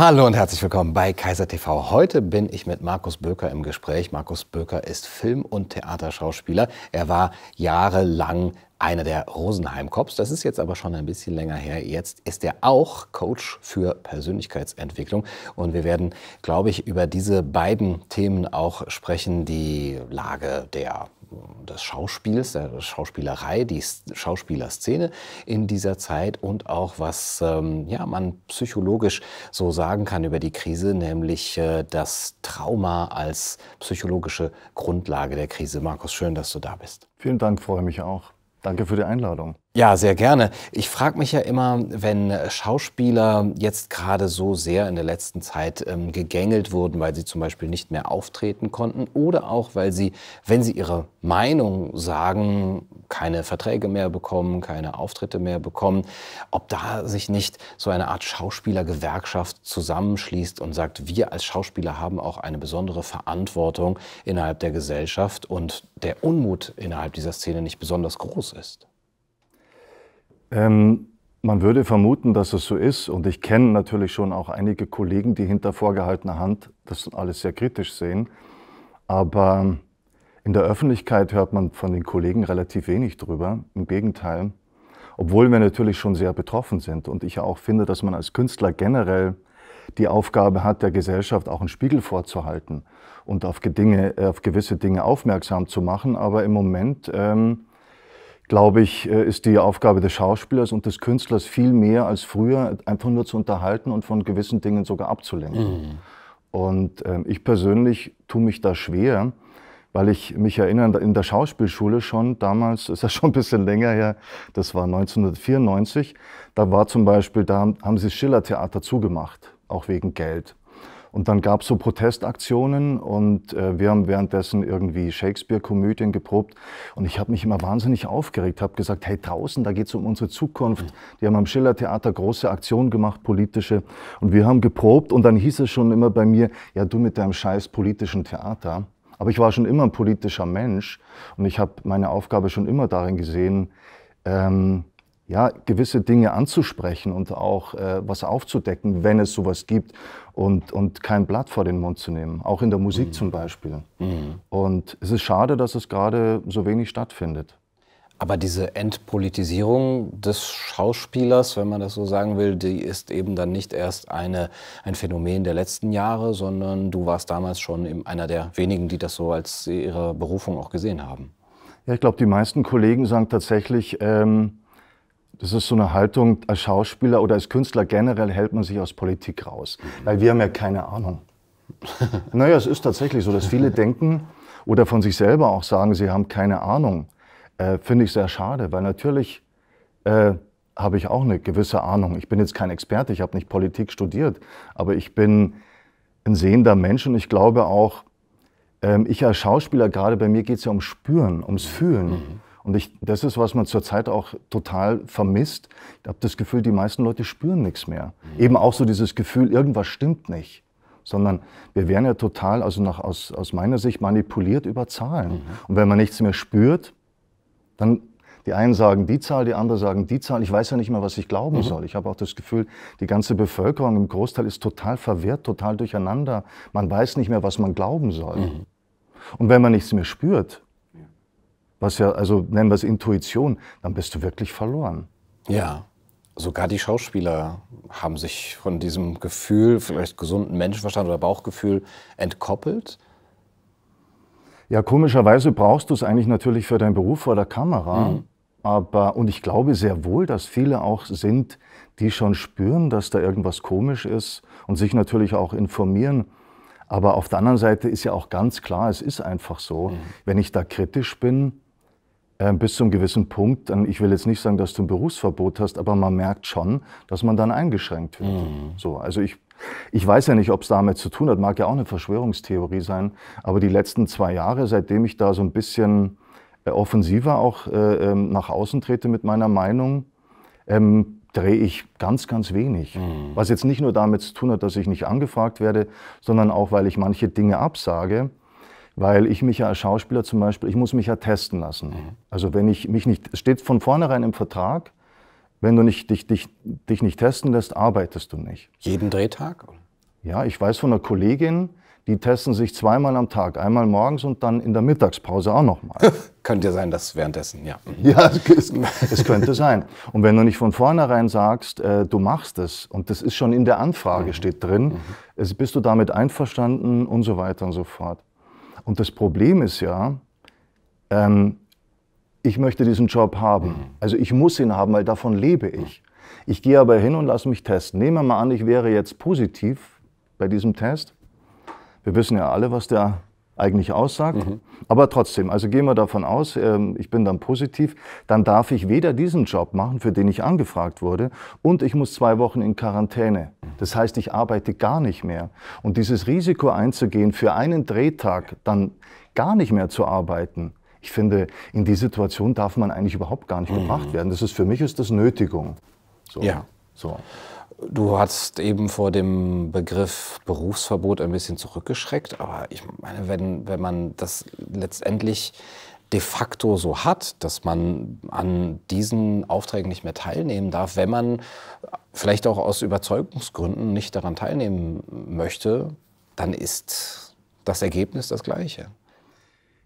Hallo und herzlich willkommen bei Kaiser TV. Heute bin ich mit Markus Böker im Gespräch. Markus Böker ist Film- und Theaterschauspieler. Er war jahrelang einer der Rosenheim Cops. Das ist jetzt aber schon ein bisschen länger her. Jetzt ist er auch Coach für Persönlichkeitsentwicklung. Und wir werden, glaube ich, über diese beiden Themen auch sprechen. Die Lage der des Schauspiels, der Schauspielerei, die Schauspielerszene in dieser Zeit und auch was ähm, ja, man psychologisch so sagen kann über die Krise, nämlich äh, das Trauma als psychologische Grundlage der Krise. Markus, schön, dass du da bist. Vielen Dank, freue mich auch. Danke für die Einladung. Ja, sehr gerne. Ich frage mich ja immer, wenn Schauspieler jetzt gerade so sehr in der letzten Zeit ähm, gegängelt wurden, weil sie zum Beispiel nicht mehr auftreten konnten oder auch, weil sie, wenn sie ihre Meinung sagen, keine Verträge mehr bekommen, keine Auftritte mehr bekommen, ob da sich nicht so eine Art Schauspielergewerkschaft zusammenschließt und sagt, wir als Schauspieler haben auch eine besondere Verantwortung innerhalb der Gesellschaft und der Unmut innerhalb dieser Szene nicht besonders groß ist. Ähm, man würde vermuten, dass es so ist. Und ich kenne natürlich schon auch einige Kollegen, die hinter vorgehaltener Hand das alles sehr kritisch sehen. Aber in der Öffentlichkeit hört man von den Kollegen relativ wenig drüber. Im Gegenteil. Obwohl wir natürlich schon sehr betroffen sind. Und ich auch finde, dass man als Künstler generell die Aufgabe hat, der Gesellschaft auch einen Spiegel vorzuhalten und auf, Dinge, auf gewisse Dinge aufmerksam zu machen. Aber im Moment ähm, glaube ich, äh, ist die Aufgabe des Schauspielers und des Künstlers viel mehr als früher, einfach nur zu unterhalten und von gewissen Dingen sogar abzulenken. Mhm. Und äh, ich persönlich tue mich da schwer, weil ich mich erinnere, in der Schauspielschule schon, damals ist das schon ein bisschen länger her, das war 1994, da war zum Beispiel, da haben sie Schillertheater zugemacht, auch wegen Geld. Und dann gab es so Protestaktionen und äh, wir haben währenddessen irgendwie Shakespeare-Komödien geprobt. Und ich habe mich immer wahnsinnig aufgeregt, habe gesagt, hey, draußen, da geht es um unsere Zukunft. Die haben am Schillertheater große Aktionen gemacht, politische. Und wir haben geprobt und dann hieß es schon immer bei mir, ja, du mit deinem scheiß politischen Theater. Aber ich war schon immer ein politischer Mensch und ich habe meine Aufgabe schon immer darin gesehen, ähm, ja, gewisse Dinge anzusprechen und auch äh, was aufzudecken, wenn es sowas gibt und, und kein Blatt vor den Mund zu nehmen, auch in der Musik mhm. zum Beispiel. Mhm. Und es ist schade, dass es gerade so wenig stattfindet. Aber diese Entpolitisierung des Schauspielers, wenn man das so sagen will, die ist eben dann nicht erst eine, ein Phänomen der letzten Jahre, sondern du warst damals schon einer der wenigen, die das so als ihre Berufung auch gesehen haben. Ja, ich glaube, die meisten Kollegen sagen tatsächlich, ähm, das ist so eine Haltung, als Schauspieler oder als Künstler generell hält man sich aus Politik raus, weil wir haben ja keine Ahnung. naja, es ist tatsächlich so, dass viele denken oder von sich selber auch sagen, sie haben keine Ahnung. Äh, Finde ich sehr schade, weil natürlich äh, habe ich auch eine gewisse Ahnung. Ich bin jetzt kein Experte, ich habe nicht Politik studiert, aber ich bin ein sehender Mensch und ich glaube auch, ähm, ich als Schauspieler, gerade bei mir geht es ja ums Spüren, ums Fühlen. Mhm. Und ich, das ist, was man zurzeit auch total vermisst. Ich habe das Gefühl, die meisten Leute spüren nichts mehr. Mhm. Eben auch so dieses Gefühl, irgendwas stimmt nicht. Sondern wir werden ja total, also nach, aus, aus meiner Sicht, manipuliert über Zahlen. Mhm. Und wenn man nichts mehr spürt, dann die einen sagen die Zahl, die anderen sagen die Zahl. Ich weiß ja nicht mehr, was ich glauben mhm. soll. Ich habe auch das Gefühl, die ganze Bevölkerung im Großteil ist total verwirrt, total durcheinander. Man weiß nicht mehr, was man glauben soll. Mhm. Und wenn man nichts mehr spürt, was ja, also nennen wir es Intuition, dann bist du wirklich verloren. Ja. Sogar die Schauspieler haben sich von diesem Gefühl, vielleicht gesunden Menschenverstand oder Bauchgefühl, entkoppelt. Ja, komischerweise brauchst du es eigentlich natürlich für deinen Beruf vor der Kamera. Mhm. Aber, und ich glaube sehr wohl, dass viele auch sind, die schon spüren, dass da irgendwas komisch ist und sich natürlich auch informieren. Aber auf der anderen Seite ist ja auch ganz klar, es ist einfach so, mhm. wenn ich da kritisch bin, bis zu einem gewissen Punkt, ich will jetzt nicht sagen, dass du ein Berufsverbot hast, aber man merkt schon, dass man dann eingeschränkt wird. Mhm. So, also ich, ich weiß ja nicht, ob es damit zu tun hat, mag ja auch eine Verschwörungstheorie sein, aber die letzten zwei Jahre, seitdem ich da so ein bisschen äh, offensiver auch äh, ähm, nach außen trete mit meiner Meinung, ähm, drehe ich ganz, ganz wenig. Mhm. Was jetzt nicht nur damit zu tun hat, dass ich nicht angefragt werde, sondern auch, weil ich manche Dinge absage weil ich mich ja als Schauspieler zum Beispiel, ich muss mich ja testen lassen. Mhm. Also wenn ich mich nicht, es steht von vornherein im Vertrag, wenn du nicht, dich, dich, dich nicht testen lässt, arbeitest du nicht. Jeden Drehtag? Ja, ich weiß von einer Kollegin, die testen sich zweimal am Tag, einmal morgens und dann in der Mittagspause auch nochmal. könnte ja sein, dass währenddessen, ja. Ja, es, es, könnte sein. Und wenn du nicht von vornherein sagst, äh, du machst es und das ist schon in der Anfrage, mhm. steht drin, mhm. bist du damit einverstanden und so weiter und so fort. Und das Problem ist ja, ähm, ich möchte diesen Job haben. Mhm. Also ich muss ihn haben, weil davon lebe ich. Ich gehe aber hin und lasse mich testen. Nehmen wir mal an, ich wäre jetzt positiv bei diesem Test. Wir wissen ja alle, was der eigentlich aussagt. Mhm. Aber trotzdem, also gehen wir davon aus, ähm, ich bin dann positiv, dann darf ich weder diesen Job machen, für den ich angefragt wurde, und ich muss zwei Wochen in Quarantäne. Das heißt, ich arbeite gar nicht mehr. Und dieses Risiko einzugehen, für einen Drehtag dann gar nicht mehr zu arbeiten, ich finde, in die Situation darf man eigentlich überhaupt gar nicht mhm. gebracht werden. Das ist für mich ist das Nötigung. So. Ja. So. Du hast eben vor dem Begriff Berufsverbot ein bisschen zurückgeschreckt, aber ich meine, wenn, wenn man das letztendlich de facto so hat, dass man an diesen Aufträgen nicht mehr teilnehmen darf, wenn man vielleicht auch aus Überzeugungsgründen nicht daran teilnehmen möchte, dann ist das Ergebnis das gleiche.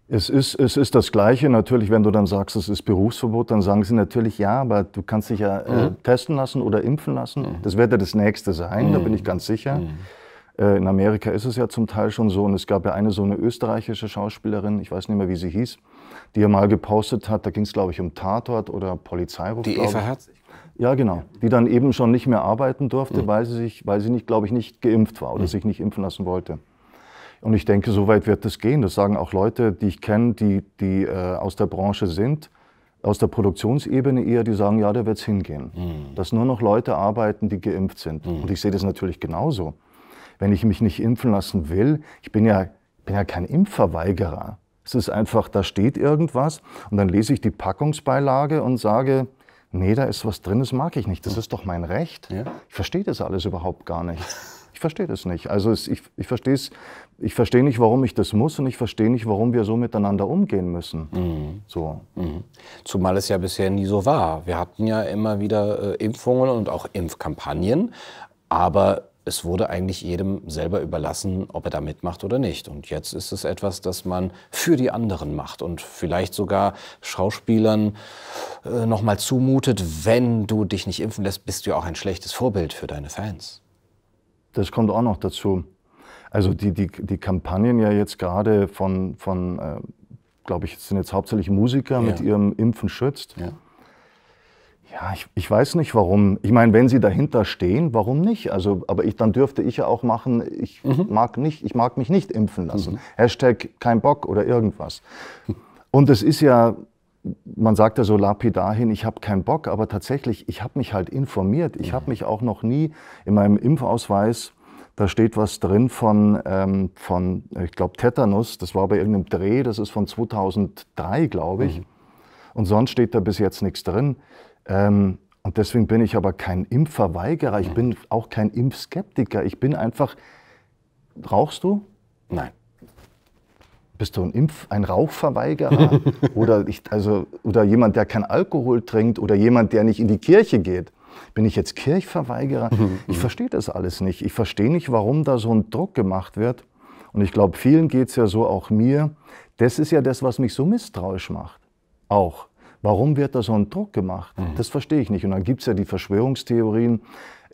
Es ist, es ist das Gleiche. Natürlich, wenn du dann sagst, es ist Berufsverbot, dann sagen sie natürlich, ja, aber du kannst dich ja äh, mhm. testen lassen oder impfen lassen. Mhm. Das wird ja das Nächste sein, mhm. da bin ich ganz sicher. Mhm. Äh, in Amerika ist es ja zum Teil schon so. Und es gab ja eine so eine österreichische Schauspielerin, ich weiß nicht mehr, wie sie hieß, die ja mal gepostet hat, da ging es, glaube ich, um Tatort oder Polizeiruf. Die Eva Herzig? Ja, genau. Die dann eben schon nicht mehr arbeiten durfte, mhm. weil sie sich, weil sie nicht, glaube ich, nicht geimpft war oder sich nicht impfen lassen wollte. Und ich denke, so weit wird es gehen. Das sagen auch Leute, die ich kenne, die, die äh, aus der Branche sind, aus der Produktionsebene eher, die sagen, ja, da wird es hingehen. Mhm. Dass nur noch Leute arbeiten, die geimpft sind. Mhm. Und ich sehe das natürlich genauso. Wenn ich mich nicht impfen lassen will, ich bin ja, bin ja kein Impfverweigerer. Es ist einfach, da steht irgendwas und dann lese ich die Packungsbeilage und sage, nee, da ist was drin, das mag ich nicht. Das ist doch mein Recht. Ja. Ich verstehe das alles überhaupt gar nicht. Ich verstehe das nicht. Also es, ich, ich verstehe es, ich verstehe nicht, warum ich das muss und ich verstehe nicht, warum wir so miteinander umgehen müssen. Mhm. So. Mhm. Zumal es ja bisher nie so war. Wir hatten ja immer wieder äh, Impfungen und auch Impfkampagnen, aber es wurde eigentlich jedem selber überlassen, ob er da mitmacht oder nicht. Und jetzt ist es etwas, das man für die anderen macht und vielleicht sogar Schauspielern äh, nochmal zumutet, wenn du dich nicht impfen lässt, bist du ja auch ein schlechtes Vorbild für deine Fans. Das kommt auch noch dazu. Also die, die, die Kampagnen ja jetzt gerade von, von äh, glaube ich, sind jetzt hauptsächlich Musiker ja. mit ihrem Impfen schützt. Ja. Ja, ich, ich weiß nicht warum. Ich meine, wenn sie dahinter stehen, warum nicht? Also, aber ich, dann dürfte ich ja auch machen, ich mhm. mag nicht, ich mag mich nicht impfen lassen. Mhm. Hashtag kein Bock oder irgendwas. Und es ist ja, man sagt ja so lapidar hin, ich habe keinen Bock, aber tatsächlich, ich habe mich halt informiert. Ich habe mich auch noch nie in meinem Impfausweis, da steht was drin von, ähm, von ich glaube, Tetanus, das war bei irgendeinem Dreh, das ist von 2003, glaube ich. Mhm. Und sonst steht da bis jetzt nichts drin. Ähm, und deswegen bin ich aber kein Impfverweigerer, ich mhm. bin auch kein Impfskeptiker. Ich bin einfach, rauchst du? Nein. Bist du ein Impf-, ein Rauchverweigerer? oder, ich, also, oder jemand, der kein Alkohol trinkt? Oder jemand, der nicht in die Kirche geht? Bin ich jetzt Kirchverweigerer? ich verstehe das alles nicht. Ich verstehe nicht, warum da so ein Druck gemacht wird. Und ich glaube, vielen geht es ja so, auch mir. Das ist ja das, was mich so misstrauisch macht. Auch. Warum wird da so ein Druck gemacht? Mhm. Das verstehe ich nicht. Und dann gibt es ja die Verschwörungstheorien,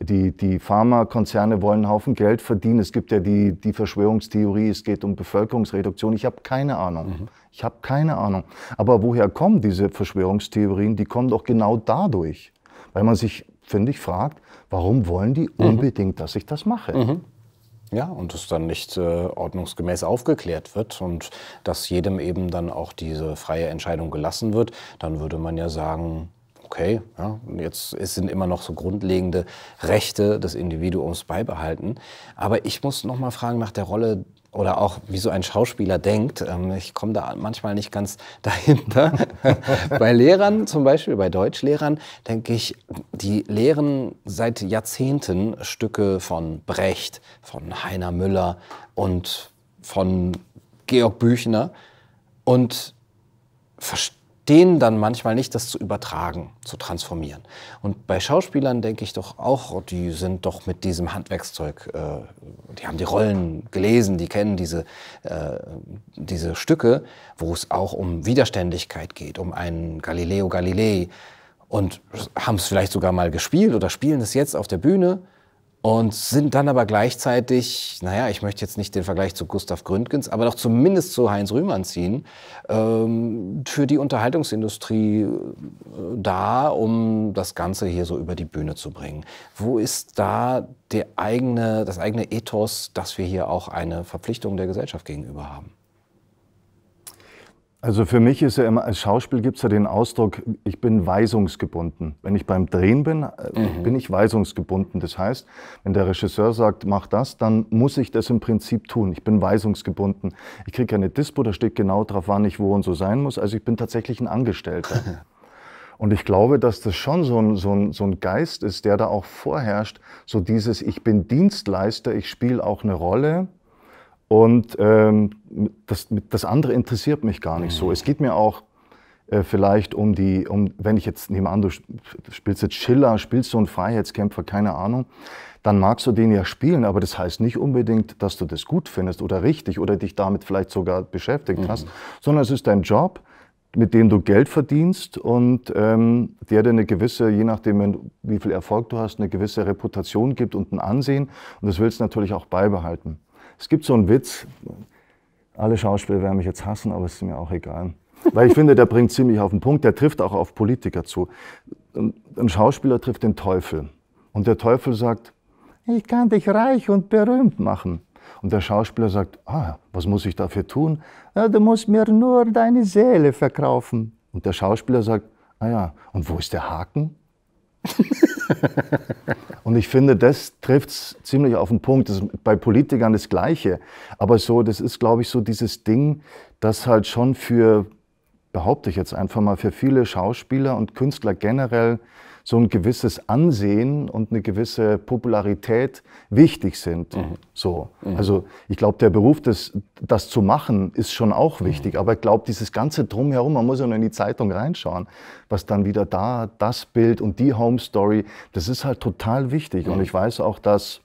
die, die Pharmakonzerne wollen einen Haufen Geld verdienen. Es gibt ja die, die Verschwörungstheorie, es geht um Bevölkerungsreduktion. Ich habe keine Ahnung. Mhm. Ich habe keine Ahnung. Aber woher kommen diese Verschwörungstheorien? Die kommen doch genau dadurch, weil man sich, finde ich, fragt, warum wollen die mhm. unbedingt, dass ich das mache? Mhm. Ja, und es dann nicht äh, ordnungsgemäß aufgeklärt wird und dass jedem eben dann auch diese freie Entscheidung gelassen wird, dann würde man ja sagen, okay, ja, jetzt sind immer noch so grundlegende Rechte des Individuums beibehalten. Aber ich muss noch mal fragen nach der Rolle oder auch wie so ein Schauspieler denkt. Ähm, ich komme da manchmal nicht ganz dahinter. bei Lehrern, zum Beispiel bei Deutschlehrern, denke ich, die lehren seit Jahrzehnten Stücke von Brecht, von Heiner Müller und von Georg Büchner und denen dann manchmal nicht das zu übertragen, zu transformieren. Und bei Schauspielern denke ich doch auch, die sind doch mit diesem Handwerkszeug, äh, die haben die Rollen gelesen, die kennen diese, äh, diese Stücke, wo es auch um Widerständigkeit geht, um einen Galileo Galilei und haben es vielleicht sogar mal gespielt oder spielen es jetzt auf der Bühne und sind dann aber gleichzeitig, naja, ich möchte jetzt nicht den Vergleich zu Gustav Gründgens, aber doch zumindest zu Heinz Rühmann ziehen, ähm, für die Unterhaltungsindustrie äh, da, um das Ganze hier so über die Bühne zu bringen. Wo ist da der eigene, das eigene Ethos, dass wir hier auch eine Verpflichtung der Gesellschaft gegenüber haben? Also für mich ist ja immer, als Schauspiel gibt es ja den Ausdruck, ich bin weisungsgebunden. Wenn ich beim Drehen bin, äh, mhm. bin ich weisungsgebunden. Das heißt, wenn der Regisseur sagt, mach das, dann muss ich das im Prinzip tun. Ich bin weisungsgebunden. Ich kriege keine Dispo, da steht genau drauf, wann ich wo und so sein muss. Also ich bin tatsächlich ein Angestellter. Und ich glaube, dass das schon so ein, so, ein, so ein Geist ist, der da auch vorherrscht. So dieses, ich bin Dienstleister, ich spiele auch eine Rolle und ähm, das, das andere interessiert mich gar nicht mhm. so. Es geht mir auch äh, vielleicht um die, um, wenn ich jetzt nehme an, du spielst jetzt Schiller, spielst du einen Freiheitskämpfer, keine Ahnung, dann magst du den ja spielen, aber das heißt nicht unbedingt, dass du das gut findest oder richtig oder dich damit vielleicht sogar beschäftigt mhm. hast, sondern es ist dein Job, mit dem du Geld verdienst und ähm, der dir eine gewisse, je nachdem, wie viel Erfolg du hast, eine gewisse Reputation gibt und ein Ansehen. Und das willst du natürlich auch beibehalten. Es gibt so einen Witz, alle Schauspieler werden mich jetzt hassen, aber es ist mir auch egal. Weil ich finde, der bringt ziemlich auf den Punkt, der trifft auch auf Politiker zu. Ein Schauspieler trifft den Teufel. Und der Teufel sagt, ich kann dich reich und berühmt machen. Und der Schauspieler sagt, ah, was muss ich dafür tun? Ja, du musst mir nur deine Seele verkaufen. Und der Schauspieler sagt, ah ja, und wo ist der Haken? und ich finde, das trifft es ziemlich auf den Punkt. Das ist bei Politikern das Gleiche. Aber so, das ist, glaube ich, so dieses Ding, das halt schon für, behaupte ich jetzt einfach mal, für viele Schauspieler und Künstler generell so ein gewisses Ansehen und eine gewisse Popularität wichtig sind. Mhm. So. Mhm. Also ich glaube, der Beruf, das, das zu machen, ist schon auch mhm. wichtig. Mhm. Aber ich glaube, dieses ganze Drumherum, man muss ja nur in die Zeitung reinschauen, was dann wieder da, das Bild und die Home Story, das ist halt total wichtig. Und mhm. ich weiß auch, dass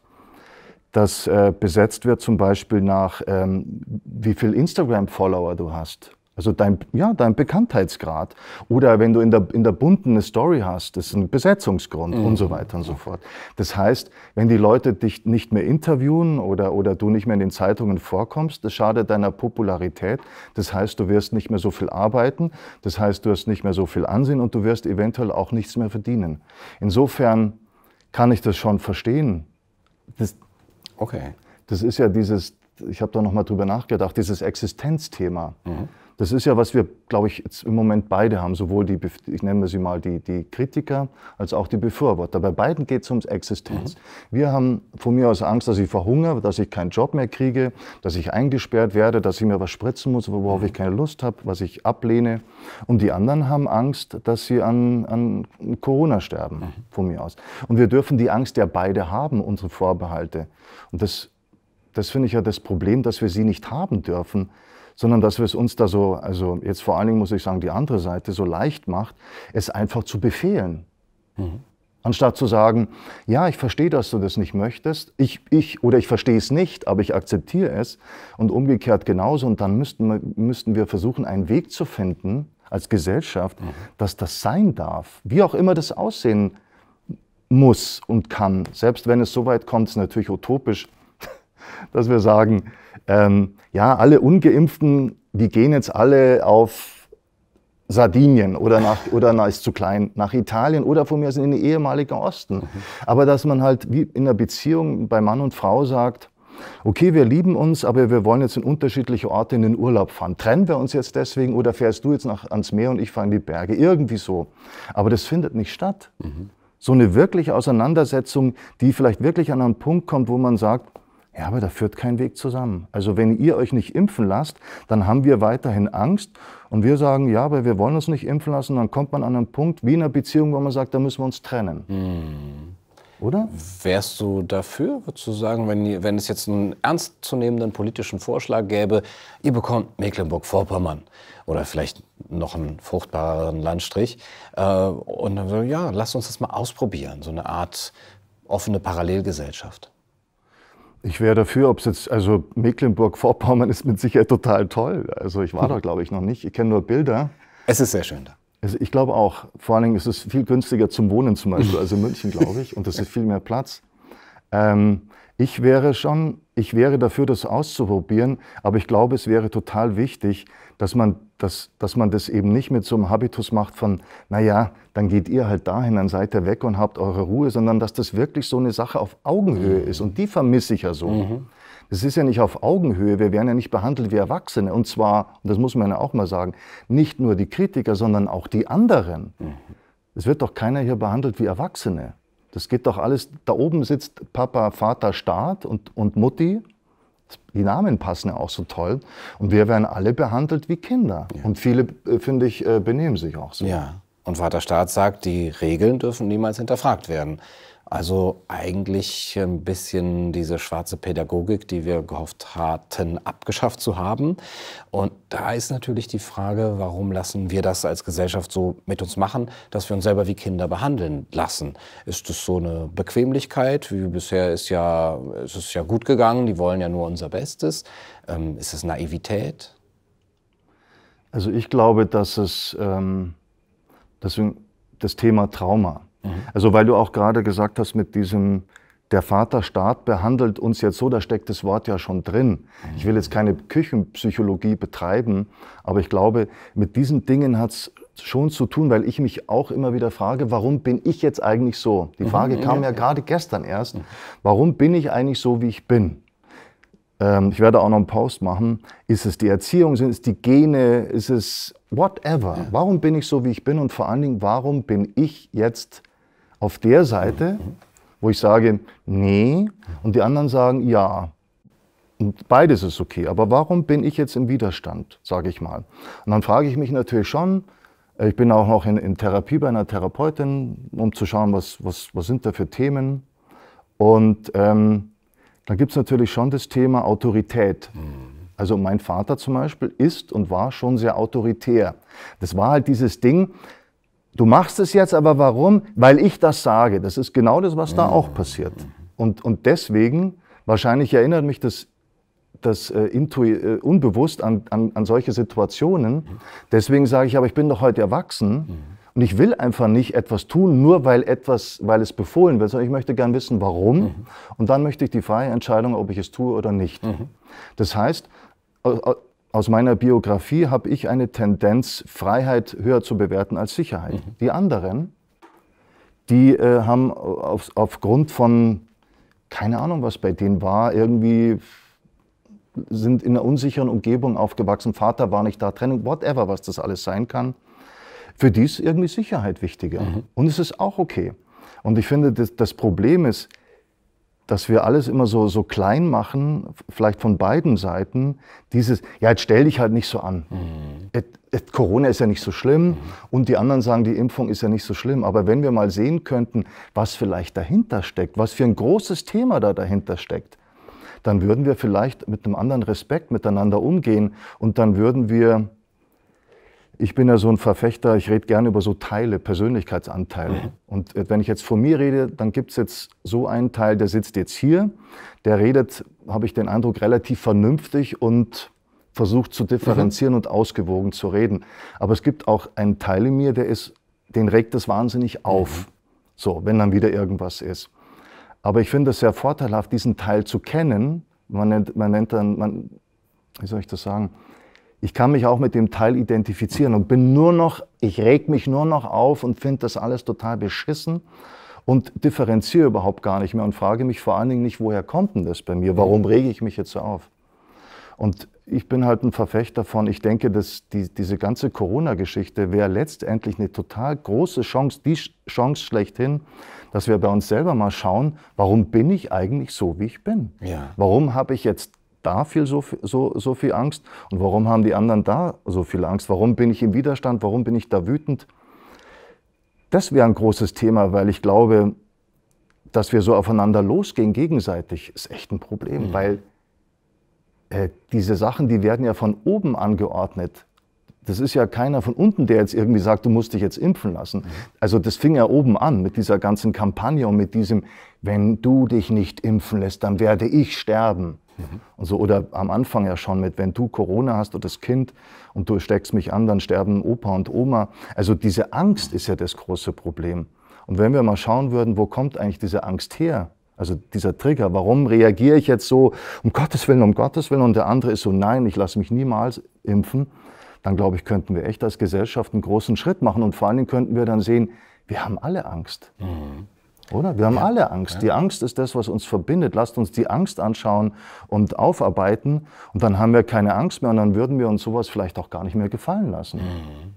das äh, besetzt wird zum Beispiel nach, ähm, wie viel Instagram-Follower du hast. Also dein, ja, dein Bekanntheitsgrad. Oder wenn du in der, in der bunten eine Story hast, das ist ein Besetzungsgrund mhm. und so weiter und so fort. Das heißt, wenn die Leute dich nicht mehr interviewen oder, oder du nicht mehr in den Zeitungen vorkommst, das schadet deiner Popularität. Das heißt, du wirst nicht mehr so viel arbeiten. Das heißt, du hast nicht mehr so viel Ansehen und du wirst eventuell auch nichts mehr verdienen. Insofern kann ich das schon verstehen. Das, okay. Das ist ja dieses, ich habe da nochmal drüber nachgedacht, dieses Existenzthema. Mhm. Das ist ja, was wir, glaube ich, jetzt im Moment beide haben, sowohl die, ich nenne sie mal die, die Kritiker, als auch die Befürworter. Bei beiden geht es ums Existenz. Mhm. Wir haben von mir aus Angst, dass ich verhungere, dass ich keinen Job mehr kriege, dass ich eingesperrt werde, dass ich mir was spritzen muss, worauf mhm. ich keine Lust habe, was ich ablehne. Und die anderen haben Angst, dass sie an, an Corona sterben, mhm. von mir aus. Und wir dürfen die Angst ja beide haben, unsere Vorbehalte. Und das, das finde ich ja das Problem, dass wir sie nicht haben dürfen sondern dass wir es uns da so, also jetzt vor allen Dingen muss ich sagen, die andere Seite so leicht macht, es einfach zu befehlen. Mhm. Anstatt zu sagen, ja, ich verstehe, dass du das nicht möchtest, ich, ich oder ich verstehe es nicht, aber ich akzeptiere es und umgekehrt genauso. Und dann müssten, müssten wir versuchen, einen Weg zu finden als Gesellschaft, mhm. dass das sein darf, wie auch immer das aussehen muss und kann. Selbst wenn es so weit kommt, ist natürlich utopisch, dass wir sagen, ähm, ja, alle Ungeimpften, die gehen jetzt alle auf Sardinien oder nach, oder na, ist zu klein, nach Italien oder von mir aus in den ehemaligen Osten. Mhm. Aber dass man halt wie in einer Beziehung bei Mann und Frau sagt, okay, wir lieben uns, aber wir wollen jetzt in unterschiedliche Orte in den Urlaub fahren. Trennen wir uns jetzt deswegen oder fährst du jetzt nach, ans Meer und ich fahre in die Berge? Irgendwie so. Aber das findet nicht statt. Mhm. So eine wirkliche Auseinandersetzung, die vielleicht wirklich an einen Punkt kommt, wo man sagt, ja, aber da führt kein Weg zusammen. Also wenn ihr euch nicht impfen lasst, dann haben wir weiterhin Angst und wir sagen, ja, aber wir wollen uns nicht impfen lassen, dann kommt man an einen Punkt wie in einer Beziehung, wo man sagt, da müssen wir uns trennen. Hm. oder? Wärst du dafür, würdest du sagen, wenn, wenn es jetzt einen ernstzunehmenden politischen Vorschlag gäbe, ihr bekommt Mecklenburg-Vorpommern oder vielleicht noch einen fruchtbareren Landstrich äh, und dann so, ja, lasst uns das mal ausprobieren, so eine Art offene Parallelgesellschaft. Ich wäre dafür, ob es jetzt, also Mecklenburg-Vorpommern ist mit Sicherheit total toll. Also ich war da, glaube ich, noch nicht. Ich kenne nur Bilder. Es ist sehr schön da. Also ich glaube auch. Vor allen Dingen ist es viel günstiger zum Wohnen zum Beispiel, also in München, glaube ich. Und es ist viel mehr Platz. Ähm, ich wäre schon, ich wäre dafür, das auszuprobieren, aber ich glaube, es wäre total wichtig, dass man, das, dass man das eben nicht mit so einem Habitus macht von, naja, dann geht ihr halt dahin, dann seid ihr weg und habt eure Ruhe, sondern dass das wirklich so eine Sache auf Augenhöhe ist. Und die vermisse ich ja so. Mhm. Das ist ja nicht auf Augenhöhe, wir werden ja nicht behandelt wie Erwachsene. Und zwar, und das muss man ja auch mal sagen, nicht nur die Kritiker, sondern auch die anderen. Mhm. Es wird doch keiner hier behandelt wie Erwachsene. Das geht doch alles, da oben sitzt Papa, Vater, Staat und, und Mutti. Die Namen passen ja auch so toll. Und wir werden alle behandelt wie Kinder. Ja. Und viele, äh, finde ich, äh, benehmen sich auch so. Ja. Und Vater Staat sagt, die Regeln dürfen niemals hinterfragt werden. Also eigentlich ein bisschen diese schwarze Pädagogik, die wir gehofft hatten, abgeschafft zu haben. Und da ist natürlich die Frage, warum lassen wir das als Gesellschaft so mit uns machen, dass wir uns selber wie Kinder behandeln lassen? Ist es so eine Bequemlichkeit? Wie bisher ist ja, ist es ja gut gegangen, die wollen ja nur unser Bestes. Ähm, ist es Naivität? Also ich glaube, dass es ähm, deswegen das Thema Trauma Mhm. Also weil du auch gerade gesagt hast mit diesem, der Vaterstaat behandelt uns jetzt so, da steckt das Wort ja schon drin. Ich will jetzt keine Küchenpsychologie betreiben, aber ich glaube, mit diesen Dingen hat es schon zu tun, weil ich mich auch immer wieder frage, warum bin ich jetzt eigentlich so? Die mhm. Frage mhm, kam ja, ja, gerade gestern erst. Mhm. Warum bin ich eigentlich so, wie ich bin? Ähm, ich werde auch noch einen Post machen. Ist es die Erziehung? Sind es die Gene? Ist es whatever? Ja. Warum bin ich so, wie ich bin? Und vor allen Dingen, warum bin ich jetzt auf der Seite, wo ich sage, nee, und die anderen sagen, ja. Und beides ist okay. Aber warum bin ich jetzt im Widerstand, sage ich mal? Und dann frage ich mich natürlich schon, ich bin auch noch in, in Therapie bei einer Therapeutin, um zu schauen, was, was, was sind da für Themen. Und ähm, da gibt es natürlich schon das Thema Autorität. Also mein Vater zum Beispiel ist und war schon sehr autoritär. Das war halt dieses Ding, Du machst es jetzt, aber warum? Weil ich das sage. Das ist genau das, was da auch passiert. Und, und deswegen, wahrscheinlich erinnert mich das, das äh, intui, äh, unbewusst an, an, an solche Situationen. Deswegen sage ich, aber ich bin doch heute erwachsen. Und ich will einfach nicht etwas tun, nur weil, etwas, weil es befohlen wird, sondern ich möchte gern wissen, warum. Und dann möchte ich die freie Entscheidung, ob ich es tue oder nicht. Das heißt, aus meiner Biografie habe ich eine Tendenz, Freiheit höher zu bewerten als Sicherheit. Mhm. Die anderen, die äh, haben auf, aufgrund von, keine Ahnung, was bei denen war, irgendwie sind in einer unsicheren Umgebung aufgewachsen, Vater war nicht da, Trennung, whatever, was das alles sein kann. Für die ist irgendwie Sicherheit wichtiger. Mhm. Und es ist auch okay. Und ich finde, das, das Problem ist, dass wir alles immer so, so klein machen, vielleicht von beiden Seiten, dieses, ja, jetzt stell dich halt nicht so an. Mhm. Et, et, Corona ist ja nicht so schlimm mhm. und die anderen sagen, die Impfung ist ja nicht so schlimm. Aber wenn wir mal sehen könnten, was vielleicht dahinter steckt, was für ein großes Thema da dahinter steckt, dann würden wir vielleicht mit einem anderen Respekt miteinander umgehen und dann würden wir ich bin ja so ein Verfechter, ich rede gerne über so Teile, Persönlichkeitsanteile. Mhm. Und äh, wenn ich jetzt von mir rede, dann gibt es jetzt so einen Teil, der sitzt jetzt hier, der redet, habe ich den Eindruck, relativ vernünftig und versucht zu differenzieren mhm. und ausgewogen zu reden. Aber es gibt auch einen Teil in mir, der ist, den regt es wahnsinnig auf. Mhm. So, wenn dann wieder irgendwas ist. Aber ich finde es sehr vorteilhaft, diesen Teil zu kennen. Man nennt, man nennt dann, man, wie soll ich das sagen? Ich kann mich auch mit dem Teil identifizieren und bin nur noch, ich reg mich nur noch auf und finde das alles total beschissen und differenziere überhaupt gar nicht mehr und frage mich vor allen Dingen nicht, woher kommt denn das bei mir? Warum rege ich mich jetzt so auf? Und ich bin halt ein Verfechter von, ich denke, dass die, diese ganze Corona-Geschichte wäre letztendlich eine total große Chance, die Chance schlechthin, dass wir bei uns selber mal schauen, warum bin ich eigentlich so, wie ich bin? Ja. Warum habe ich jetzt da viel so, so, so viel Angst und warum haben die anderen da so viel Angst? Warum bin ich im Widerstand? Warum bin ich da wütend? Das wäre ein großes Thema, weil ich glaube, dass wir so aufeinander losgehen gegenseitig, ist echt ein Problem, mhm. weil äh, diese Sachen, die werden ja von oben angeordnet. Das ist ja keiner von unten, der jetzt irgendwie sagt, du musst dich jetzt impfen lassen. Mhm. Also das fing ja oben an mit dieser ganzen Kampagne und mit diesem, wenn du dich nicht impfen lässt, dann werde ich sterben. Mhm. Und so, oder am Anfang ja schon mit, wenn du Corona hast oder das Kind und du steckst mich an, dann sterben Opa und Oma. Also diese Angst ist ja das große Problem. Und wenn wir mal schauen würden, wo kommt eigentlich diese Angst her? Also dieser Trigger, warum reagiere ich jetzt so, um Gottes Willen, um Gottes Willen, und der andere ist so, nein, ich lasse mich niemals impfen, dann glaube ich, könnten wir echt als Gesellschaft einen großen Schritt machen und vor allen Dingen könnten wir dann sehen, wir haben alle Angst. Mhm. Oder? Wir haben ja. alle Angst. Ja. Die Angst ist das, was uns verbindet. Lasst uns die Angst anschauen und aufarbeiten und dann haben wir keine Angst mehr und dann würden wir uns sowas vielleicht auch gar nicht mehr gefallen lassen. Mhm.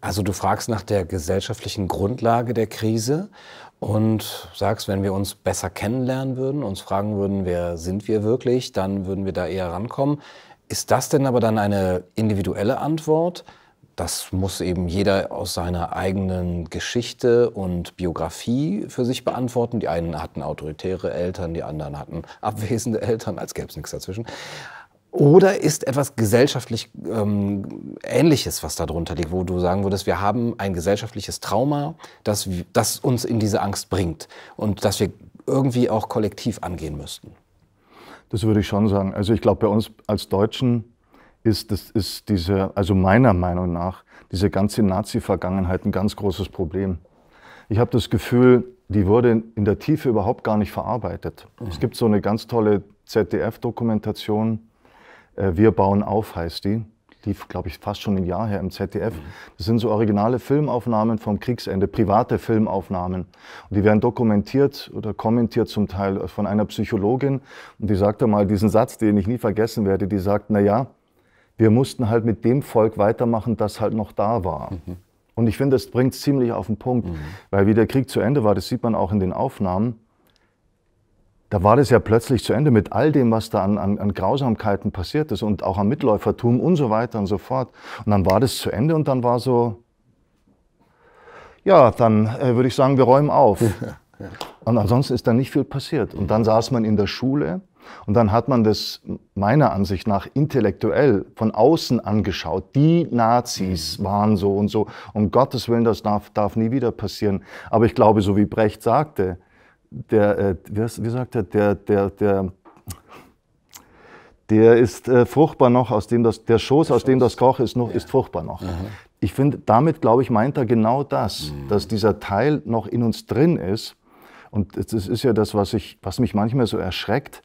Also du fragst nach der gesellschaftlichen Grundlage der Krise und sagst, wenn wir uns besser kennenlernen würden, uns fragen würden, wer sind wir wirklich, dann würden wir da eher rankommen. Ist das denn aber dann eine individuelle Antwort? Das muss eben jeder aus seiner eigenen Geschichte und Biografie für sich beantworten. Die einen hatten autoritäre Eltern, die anderen hatten abwesende Eltern, als gäbe es nichts dazwischen. Oder ist etwas gesellschaftlich ähm, Ähnliches, was darunter liegt, wo du sagen würdest, wir haben ein gesellschaftliches Trauma, das, das uns in diese Angst bringt und das wir irgendwie auch kollektiv angehen müssten? Das würde ich schon sagen. Also ich glaube, bei uns als Deutschen ist, das ist diese, also meiner Meinung nach, diese ganze Nazi-Vergangenheit ein ganz großes Problem. Ich habe das Gefühl, die wurde in der Tiefe überhaupt gar nicht verarbeitet. Mhm. Es gibt so eine ganz tolle ZDF-Dokumentation, äh, Wir bauen auf heißt die. Lief, glaube ich, fast schon ein Jahr her im ZDF. Mhm. Das sind so originale Filmaufnahmen vom Kriegsende, private Filmaufnahmen. Und die werden dokumentiert oder kommentiert zum Teil von einer Psychologin. Und die sagte mal diesen Satz, den ich nie vergessen werde. Die sagt, na ja, wir mussten halt mit dem Volk weitermachen, das halt noch da war. Mhm. Und ich finde, das bringt es ziemlich auf den Punkt. Mhm. Weil wie der Krieg zu Ende war, das sieht man auch in den Aufnahmen, da war das ja plötzlich zu Ende mit all dem, was da an, an, an, Grausamkeiten passiert ist und auch am Mitläufertum und so weiter und so fort. Und dann war das zu Ende und dann war so, ja, dann äh, würde ich sagen, wir räumen auf. Und ansonsten ist da nicht viel passiert. Und dann saß man in der Schule und dann hat man das meiner Ansicht nach intellektuell von außen angeschaut. Die Nazis mhm. waren so und so. Um Gottes Willen, das darf, darf nie wieder passieren. Aber ich glaube, so wie Brecht sagte, der, äh, wie, wie sagt er, der, der, der, der ist äh, fruchtbar noch, aus dem das, der Schoß, aus dem das Koch ist, noch, ja. ist fruchtbar noch. Mhm. Ich finde, damit, glaube ich, meint er genau das, mhm. dass dieser Teil noch in uns drin ist. Und das ist ja das, was, ich, was mich manchmal so erschreckt,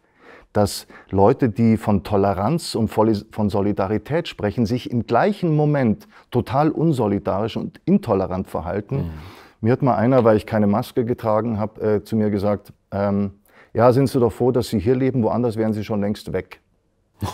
dass Leute, die von Toleranz und von Solidarität sprechen, sich im gleichen Moment total unsolidarisch und intolerant verhalten. Mhm mir hat mal einer, weil ich keine Maske getragen habe, äh, zu mir gesagt, ähm, ja, sind Sie doch froh, dass Sie hier leben, woanders wären Sie schon längst weg.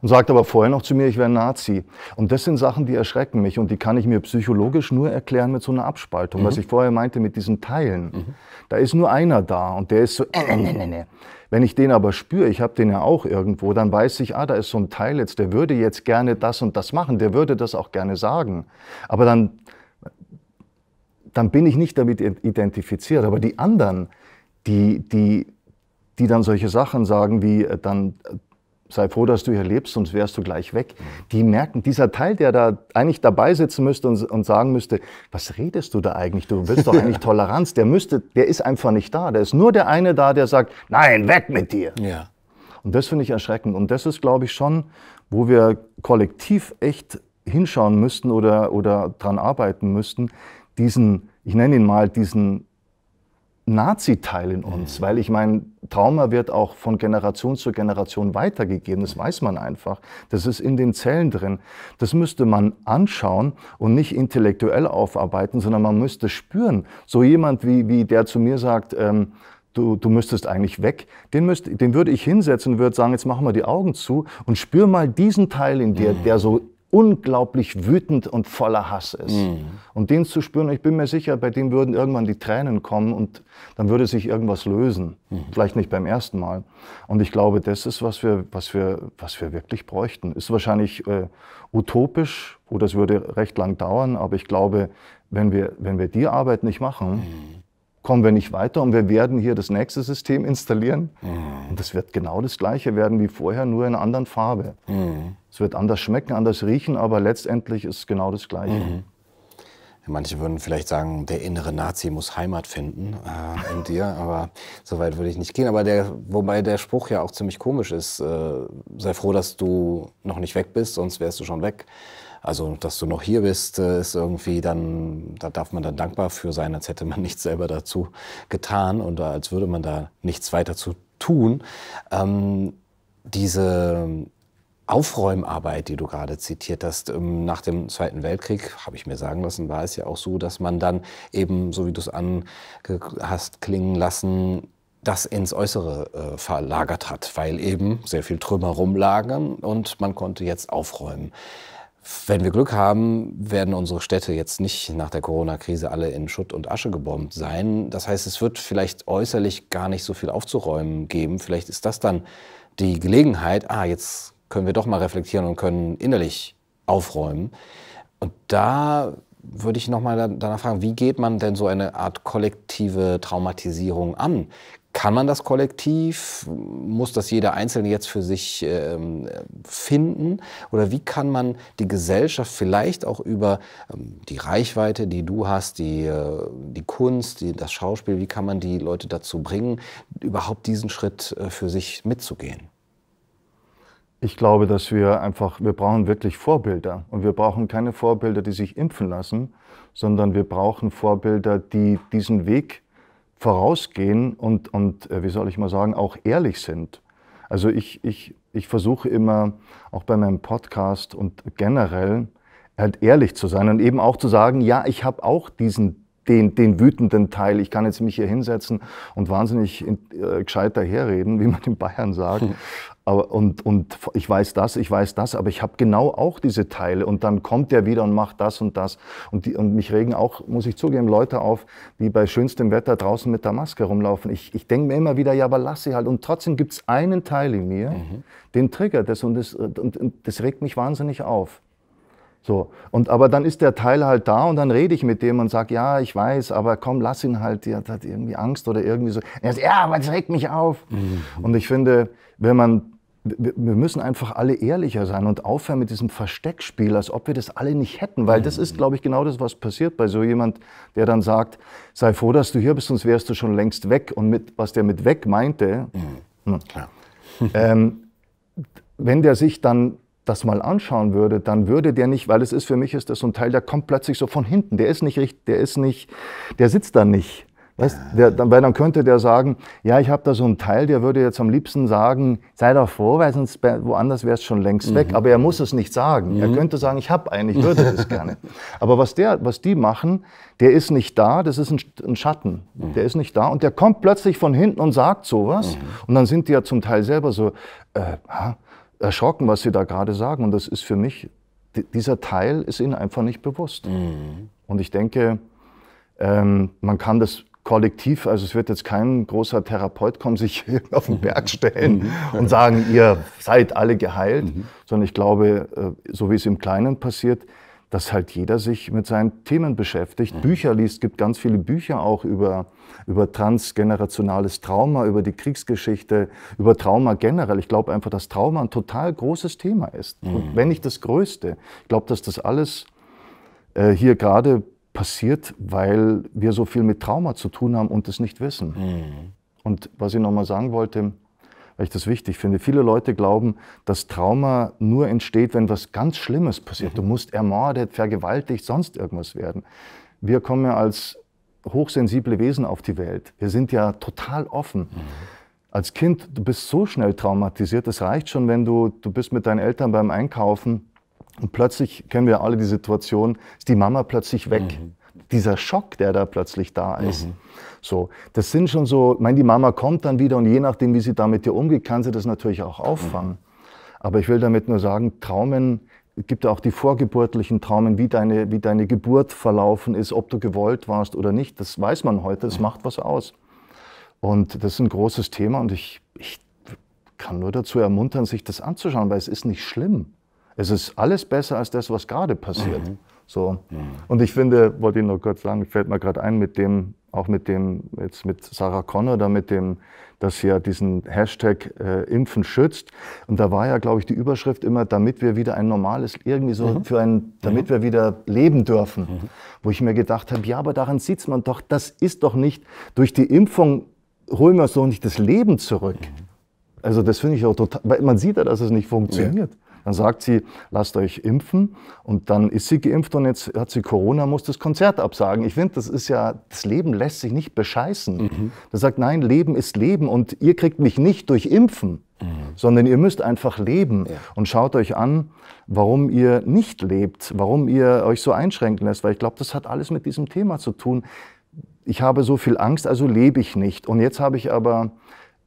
Und sagt aber vorher noch zu mir, ich wäre Nazi. Und das sind Sachen, die erschrecken mich und die kann ich mir psychologisch nur erklären mit so einer Abspaltung. Mhm. Was ich vorher meinte mit diesen Teilen. Mhm. Da ist nur einer da und der ist so, äh, äh, äh, äh. Wenn ich den aber spüre, ich habe den ja auch irgendwo, dann weiß ich, ah, da ist so ein Teil jetzt, der würde jetzt gerne das und das machen, der würde das auch gerne sagen. Aber dann dann bin ich nicht damit identifiziert. Aber die anderen, die, die, die dann solche Sachen sagen wie, äh, dann sei froh, dass du hier lebst, sonst wärst du gleich weg. Die merken, dieser Teil, der da eigentlich dabei sitzen müsste und, und sagen müsste, was redest du da eigentlich? Du willst doch eigentlich Toleranz. Der müsste, der ist einfach nicht da. Da ist nur der eine da, der sagt, nein, weg mit dir. Ja. Und das finde ich erschreckend. Und das ist, glaube ich, schon, wo wir kollektiv echt hinschauen müssten oder, oder dran arbeiten müssten, diesen, ich nenne ihn mal diesen Nazi-Teil in uns, mhm. weil ich meine, Trauma wird auch von Generation zu Generation weitergegeben, das weiß man einfach. Das ist in den Zellen drin. Das müsste man anschauen und nicht intellektuell aufarbeiten, sondern man müsste spüren. So jemand wie, wie der zu mir sagt, ähm, du, du müsstest eigentlich weg, den, müsst, den würde ich hinsetzen und würde sagen, jetzt machen wir die Augen zu und spür mal diesen Teil in dir, mhm. der so unglaublich wütend und voller Hass ist. Mhm. Und den zu spüren, ich bin mir sicher, bei dem würden irgendwann die Tränen kommen und dann würde sich irgendwas lösen. Mhm. Vielleicht nicht beim ersten Mal. Und ich glaube, das ist, was wir, was wir, was wir wirklich bräuchten. Ist wahrscheinlich äh, utopisch oder es würde recht lang dauern, aber ich glaube, wenn wir, wenn wir die Arbeit nicht machen, mhm kommen wir nicht weiter und wir werden hier das nächste System installieren. Mhm. Und das wird genau das gleiche werden wie vorher, nur in einer anderen Farbe. Mhm. Es wird anders schmecken, anders riechen, aber letztendlich ist es genau das gleiche. Mhm. Manche würden vielleicht sagen, der innere Nazi muss Heimat finden äh, in dir, aber so weit würde ich nicht gehen. Aber der, wobei der Spruch ja auch ziemlich komisch ist, äh, sei froh, dass du noch nicht weg bist, sonst wärst du schon weg. Also, dass du noch hier bist, äh, ist irgendwie dann, da darf man dann dankbar für sein, als hätte man nichts selber dazu getan und als würde man da nichts weiter zu tun. Ähm, diese Aufräumarbeit, die du gerade zitiert hast, ähm, nach dem Zweiten Weltkrieg, habe ich mir sagen lassen, war es ja auch so, dass man dann eben, so wie du es an hast klingen lassen, das ins Äußere äh, verlagert hat, weil eben sehr viel Trümmer rumlagen und man konnte jetzt aufräumen. Wenn wir Glück haben, werden unsere Städte jetzt nicht nach der Corona-Krise alle in Schutt und Asche gebombt sein. Das heißt, es wird vielleicht äußerlich gar nicht so viel aufzuräumen geben. Vielleicht ist das dann die Gelegenheit, ah, jetzt können wir doch mal reflektieren und können innerlich aufräumen. Und da würde ich noch mal danach fragen, wie geht man denn so eine Art kollektive Traumatisierung an? Kann man das kollektiv? Muss das jeder Einzelne jetzt für sich ähm, finden? Oder wie kann man die Gesellschaft vielleicht auch über ähm, die Reichweite, die du hast, die, äh, die Kunst, die, das Schauspiel, wie kann man die Leute dazu bringen, überhaupt diesen Schritt äh, für sich mitzugehen? Ich glaube, dass wir einfach, wir brauchen wirklich Vorbilder. Und wir brauchen keine Vorbilder, die sich impfen lassen, sondern wir brauchen Vorbilder, die diesen Weg vorausgehen und, und äh, wie soll ich mal sagen, auch ehrlich sind. Also ich, ich, ich versuche immer, auch bei meinem Podcast und generell, halt ehrlich zu sein und eben auch zu sagen, ja, ich habe auch diesen den, den wütenden Teil. Ich kann jetzt mich hier hinsetzen und wahnsinnig äh, gescheit daherreden, wie man in Bayern sagt. Hm. Aber, und, und ich weiß das, ich weiß das, aber ich habe genau auch diese Teile. Und dann kommt der wieder und macht das und das. Und, die, und mich regen auch, muss ich zugeben, Leute auf, die bei schönstem Wetter draußen mit der Maske rumlaufen. Ich, ich denke mir immer wieder, ja, aber lass sie halt. Und trotzdem gibt es einen Teil in mir, mhm. den triggert das und, das und, und das regt mich wahnsinnig auf. So. Und, aber dann ist der Teil halt da und dann rede ich mit dem und sage, ja, ich weiß, aber komm, lass ihn halt, der hat irgendwie Angst oder irgendwie so. Er sagt, ja, aber das regt mich auf. Mhm. Und ich finde, wenn man wir müssen einfach alle ehrlicher sein und aufhören mit diesem Versteckspiel, als ob wir das alle nicht hätten. Weil das ist, glaube ich, genau das, was passiert bei so jemand, der dann sagt, sei froh, dass du hier bist, sonst wärst du schon längst weg. Und mit, was der mit weg meinte, mhm. Hm, ähm, wenn der sich dann das mal anschauen würde, dann würde der nicht, weil es ist für mich ist das so ein Teil, der kommt plötzlich so von hinten. Der ist nicht richtig, der ist nicht, der sitzt da nicht. Weißt, der, dann, weil dann könnte der sagen, ja, ich habe da so einen Teil, der würde jetzt am liebsten sagen, sei doch froh, weil sonst woanders wärst schon längst mhm. weg. Aber er muss es nicht sagen. Mhm. Er könnte sagen, ich habe einen, ich würde das gerne. Aber was, der, was die machen, der ist nicht da, das ist ein, ein Schatten. Mhm. Der ist nicht da und der kommt plötzlich von hinten und sagt sowas. Mhm. Und dann sind die ja zum Teil selber so äh, erschrocken, was sie da gerade sagen. Und das ist für mich, dieser Teil ist ihnen einfach nicht bewusst. Mhm. Und ich denke, ähm, man kann das kollektiv, also es wird jetzt kein großer Therapeut kommen, sich auf den Berg stellen mhm. und sagen, ihr seid alle geheilt, mhm. sondern ich glaube, äh, so wie es im Kleinen passiert, dass halt jeder sich mit seinen Themen beschäftigt, mhm. Bücher liest, gibt ganz viele Bücher auch über, über transgenerationales Trauma, über die Kriegsgeschichte, über Trauma generell. Ich glaube einfach, dass Trauma ein total großes Thema ist, mhm. und wenn nicht das Größte. Ich glaube, dass das alles äh, hier gerade passiert, weil wir so viel mit Trauma zu tun haben und es nicht wissen. Mhm. Und was ich nochmal sagen wollte, weil ich das wichtig finde, viele Leute glauben, dass Trauma nur entsteht, wenn was ganz Schlimmes passiert. Mhm. Du musst ermordet, vergewaltigt, sonst irgendwas werden. Wir kommen ja als hochsensible Wesen auf die Welt. Wir sind ja total offen. Mhm. Als Kind, du bist so schnell traumatisiert, es reicht schon, wenn du, du bist mit deinen Eltern beim Einkaufen und plötzlich kennen wir alle die Situation, ist die Mama plötzlich weg. Mhm. Dieser Schock, der da plötzlich da ist. Mhm. So, das sind schon so, ich meine, die Mama kommt dann wieder und je nachdem, wie sie da mit dir umgeht, kann sie das natürlich auch auffangen. Mhm. Aber ich will damit nur sagen, Traumen, gibt auch die vorgeburtlichen Traumen, wie deine, wie deine Geburt verlaufen ist, ob du gewollt warst oder nicht. Das weiß man heute, das macht was aus. Und das ist ein großes Thema und ich, ich kann nur dazu ermuntern, sich das anzuschauen, weil es ist nicht schlimm. Es ist alles besser als das, was gerade passiert. Mhm. So. Mhm. Und ich finde, wollte ich nur kurz sagen, fällt mir gerade ein mit dem, auch mit dem, jetzt mit Sarah Connor, da mit dem, dass ja diesen Hashtag äh, Impfen schützt. Und da war ja, glaube ich, die Überschrift immer, damit wir wieder ein normales, irgendwie so mhm. für ein, damit mhm. wir wieder leben dürfen. Mhm. Wo ich mir gedacht habe, ja, aber daran sieht man doch, das ist doch nicht, durch die Impfung holen wir so nicht das Leben zurück. Mhm. Also das finde ich auch total, weil man sieht ja, dass es nicht funktioniert. Ja. Dann sagt sie, lasst euch impfen und dann ist sie geimpft und jetzt hat sie Corona, muss das Konzert absagen. Ich finde, das ist ja, das Leben lässt sich nicht bescheißen. Mhm. Das sagt, nein, Leben ist Leben und ihr kriegt mich nicht durch Impfen, mhm. sondern ihr müsst einfach leben ja. und schaut euch an, warum ihr nicht lebt, warum ihr euch so einschränken lässt, weil ich glaube, das hat alles mit diesem Thema zu tun. Ich habe so viel Angst, also lebe ich nicht. Und jetzt habe ich aber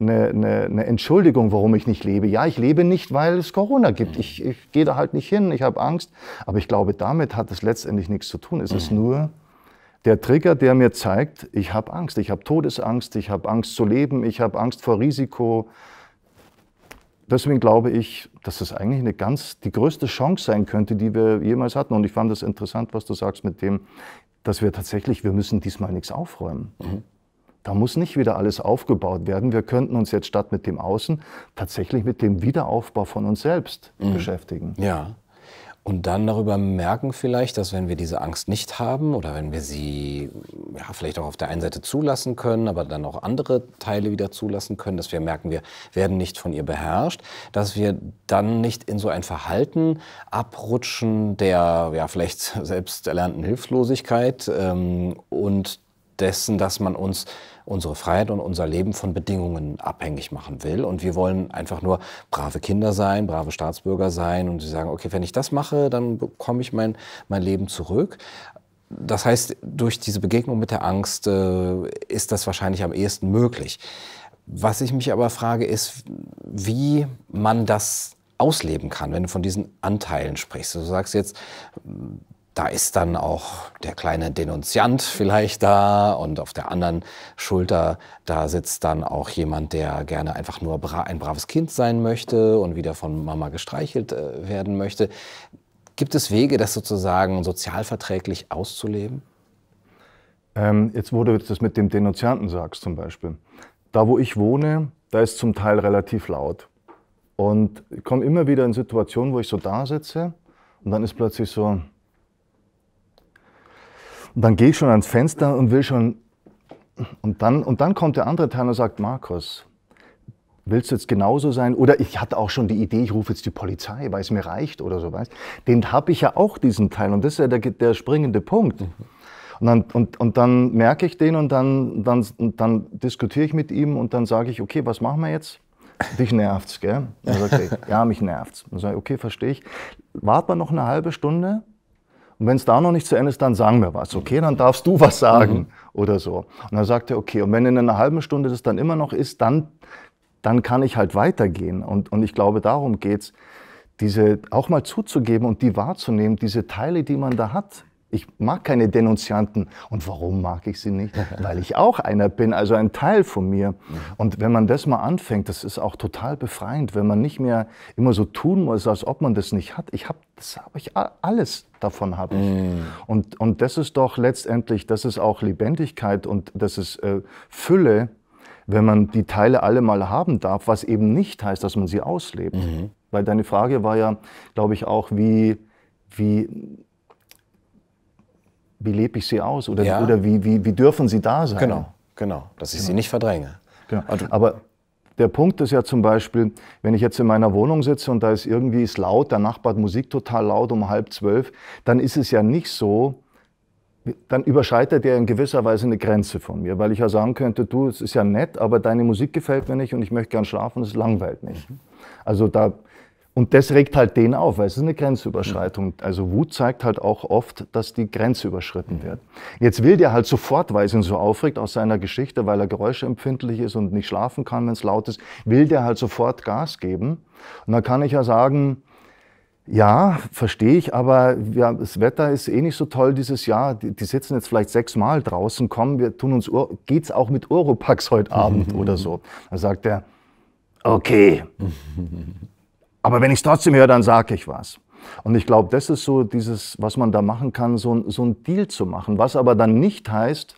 eine, eine, eine, Entschuldigung, warum ich nicht lebe. Ja, ich lebe nicht, weil es Corona gibt. Ich, ich gehe da halt nicht hin, ich habe Angst. Aber ich glaube, damit hat es letztendlich nichts zu tun. Es ist mhm. nur der Trigger, der mir zeigt, ich habe Angst. Ich habe Todesangst, ich habe Angst zu leben, ich habe Angst vor Risiko. Deswegen glaube ich, dass das eigentlich eine ganz, die größte Chance sein könnte, die wir jemals hatten. Und ich fand es interessant, was du sagst mit dem, dass wir tatsächlich, wir müssen diesmal nichts aufräumen. Mhm. Da muss nicht wieder alles aufgebaut werden. Wir könnten uns jetzt statt mit dem Außen tatsächlich mit dem Wiederaufbau von uns selbst mhm. beschäftigen. Ja. Und dann darüber merken vielleicht, dass wenn wir diese Angst nicht haben oder wenn wir sie ja, vielleicht auch auf der einen Seite zulassen können, aber dann auch andere Teile wieder zulassen können, dass wir merken, wir werden nicht von ihr beherrscht, dass wir dann nicht in so ein Verhalten abrutschen der ja vielleicht selbst erlernten Hilflosigkeit ähm, und dessen, dass man uns unsere Freiheit und unser Leben von Bedingungen abhängig machen will. Und wir wollen einfach nur brave Kinder sein, brave Staatsbürger sein und sie sagen, okay, wenn ich das mache, dann bekomme ich mein, mein Leben zurück. Das heißt, durch diese Begegnung mit der Angst äh, ist das wahrscheinlich am ehesten möglich. Was ich mich aber frage, ist, wie man das ausleben kann, wenn du von diesen Anteilen sprichst. Du sagst jetzt, da ist dann auch der kleine Denunziant vielleicht da und auf der anderen Schulter, da sitzt dann auch jemand, der gerne einfach nur ein braves Kind sein möchte und wieder von Mama gestreichelt äh, werden möchte. Gibt es Wege, das sozusagen sozialverträglich auszuleben? Ähm, jetzt, du das mit dem Denunzianten sagst zum Beispiel. Da, wo ich wohne, da ist zum Teil relativ laut. Und ich komme immer wieder in Situationen, wo ich so da sitze und dann ist plötzlich so, und dann gehe ich schon ans Fenster und will schon. Und dann, und dann kommt der andere Teil und sagt: Markus, willst du jetzt genauso sein? Oder ich hatte auch schon die Idee, ich rufe jetzt die Polizei, weil es mir reicht oder so. Weißt? Den habe ich ja auch, diesen Teil. Und das ist ja der, der springende Punkt. Und dann, und, und dann merke ich den und dann, dann, dann diskutiere ich mit ihm und dann sage ich, okay, was machen wir jetzt? Dich nervt's, gell? Sagt er, ja, mich nervt's. Dann sage ich, okay, verstehe ich. Warten wir noch eine halbe Stunde und wenn es da noch nicht zu Ende ist, dann sagen wir was. Okay, dann darfst du was sagen mhm. oder so. Und dann sagt er, okay, und wenn in einer halben Stunde das dann immer noch ist, dann, dann kann ich halt weitergehen. Und, und ich glaube, darum geht's, diese auch mal zuzugeben und die wahrzunehmen, diese Teile, die man da hat, ich mag keine Denunzianten. Und warum mag ich sie nicht? Weil ich auch einer bin, also ein Teil von mir. Und wenn man das mal anfängt, das ist auch total befreiend, wenn man nicht mehr immer so tun muss, als ob man das nicht hat. Ich habe das habe ich alles davon habe ich. Mm. Und, und das ist doch letztendlich, das ist auch Lebendigkeit und das ist äh, Fülle, wenn man die Teile alle mal haben darf, was eben nicht heißt, dass man sie auslebt. Mhm. Weil deine Frage war ja, glaube ich, auch, wie, wie wie lebe ich sie aus oder, ja. oder wie, wie, wie dürfen sie da sein? Genau, genau, dass ich genau. sie nicht verdränge. Genau. Also Aber der Punkt ist ja zum Beispiel, wenn ich jetzt in meiner Wohnung sitze und da ist irgendwie ist laut, der Nachbar hat Musik total laut um halb zwölf, dann ist es ja nicht so, dann überschreitet er in gewisser Weise eine Grenze von mir, weil ich ja sagen könnte, du, es ist ja nett, aber deine Musik gefällt mir nicht und ich möchte gern schlafen, es langweilt mich. Mhm. Also da und das regt halt den auf, weil es ist eine Grenzüberschreitung. Also Wut zeigt halt auch oft, dass die Grenze überschritten wird. Jetzt will der halt sofort, weil es ihn so aufregt aus seiner Geschichte, weil er geräuschempfindlich ist und nicht schlafen kann, wenn es laut ist, will der halt sofort Gas geben. Und dann kann ich ja sagen, ja, verstehe ich, aber ja, das Wetter ist eh nicht so toll dieses Jahr. Die, die sitzen jetzt vielleicht sechsmal draußen. Komm, wir tun uns, geht's auch mit Europax heute Abend oder so? Dann sagt er, okay. Aber wenn ich es trotzdem höre, dann sage ich was. Und ich glaube, das ist so dieses, was man da machen kann, so, so ein Deal zu machen. Was aber dann nicht heißt,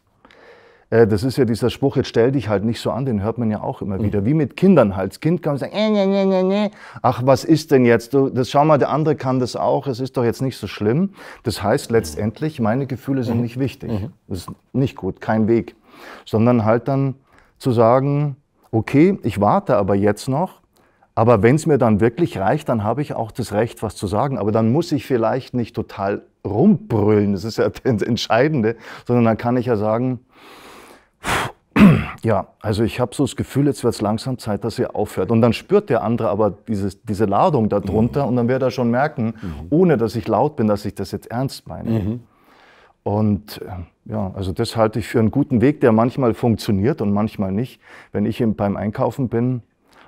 Äh, das ist ja dieser Spruch, jetzt stell dich halt nicht so an, den hört man ja auch immer mhm. wieder. Wie mit Kindern halt. Das Kind kann sagen, äh, nee, nee, nee, nee. ach, was ist denn jetzt? Du, das, schau mal, der andere kann das auch, es ist doch jetzt nicht so schlimm. Das heißt letztendlich, meine Gefühle sind mhm. nicht wichtig. Mhm. Das ist nicht gut, kein Weg. Sondern halt dann zu sagen, okay, ich warte aber jetzt noch, aber wenn es mir dann wirklich reicht, dann habe ich auch das Recht, was zu sagen. Aber dann muss ich vielleicht nicht total rumbrüllen, das ist ja das Entscheidende, sondern dann kann ich ja sagen, ja, also ich habe so das Gefühl, jetzt wird es langsam Zeit, dass ihr aufhört. Und dann spürt der andere aber dieses, diese Ladung darunter mhm. und dann wird er schon merken, mhm. ohne dass ich laut bin, dass ich das jetzt ernst meine. Mhm. Und äh, ja, also das halte ich für einen guten Weg, der manchmal funktioniert und manchmal nicht. Wenn ich beim Einkaufen bin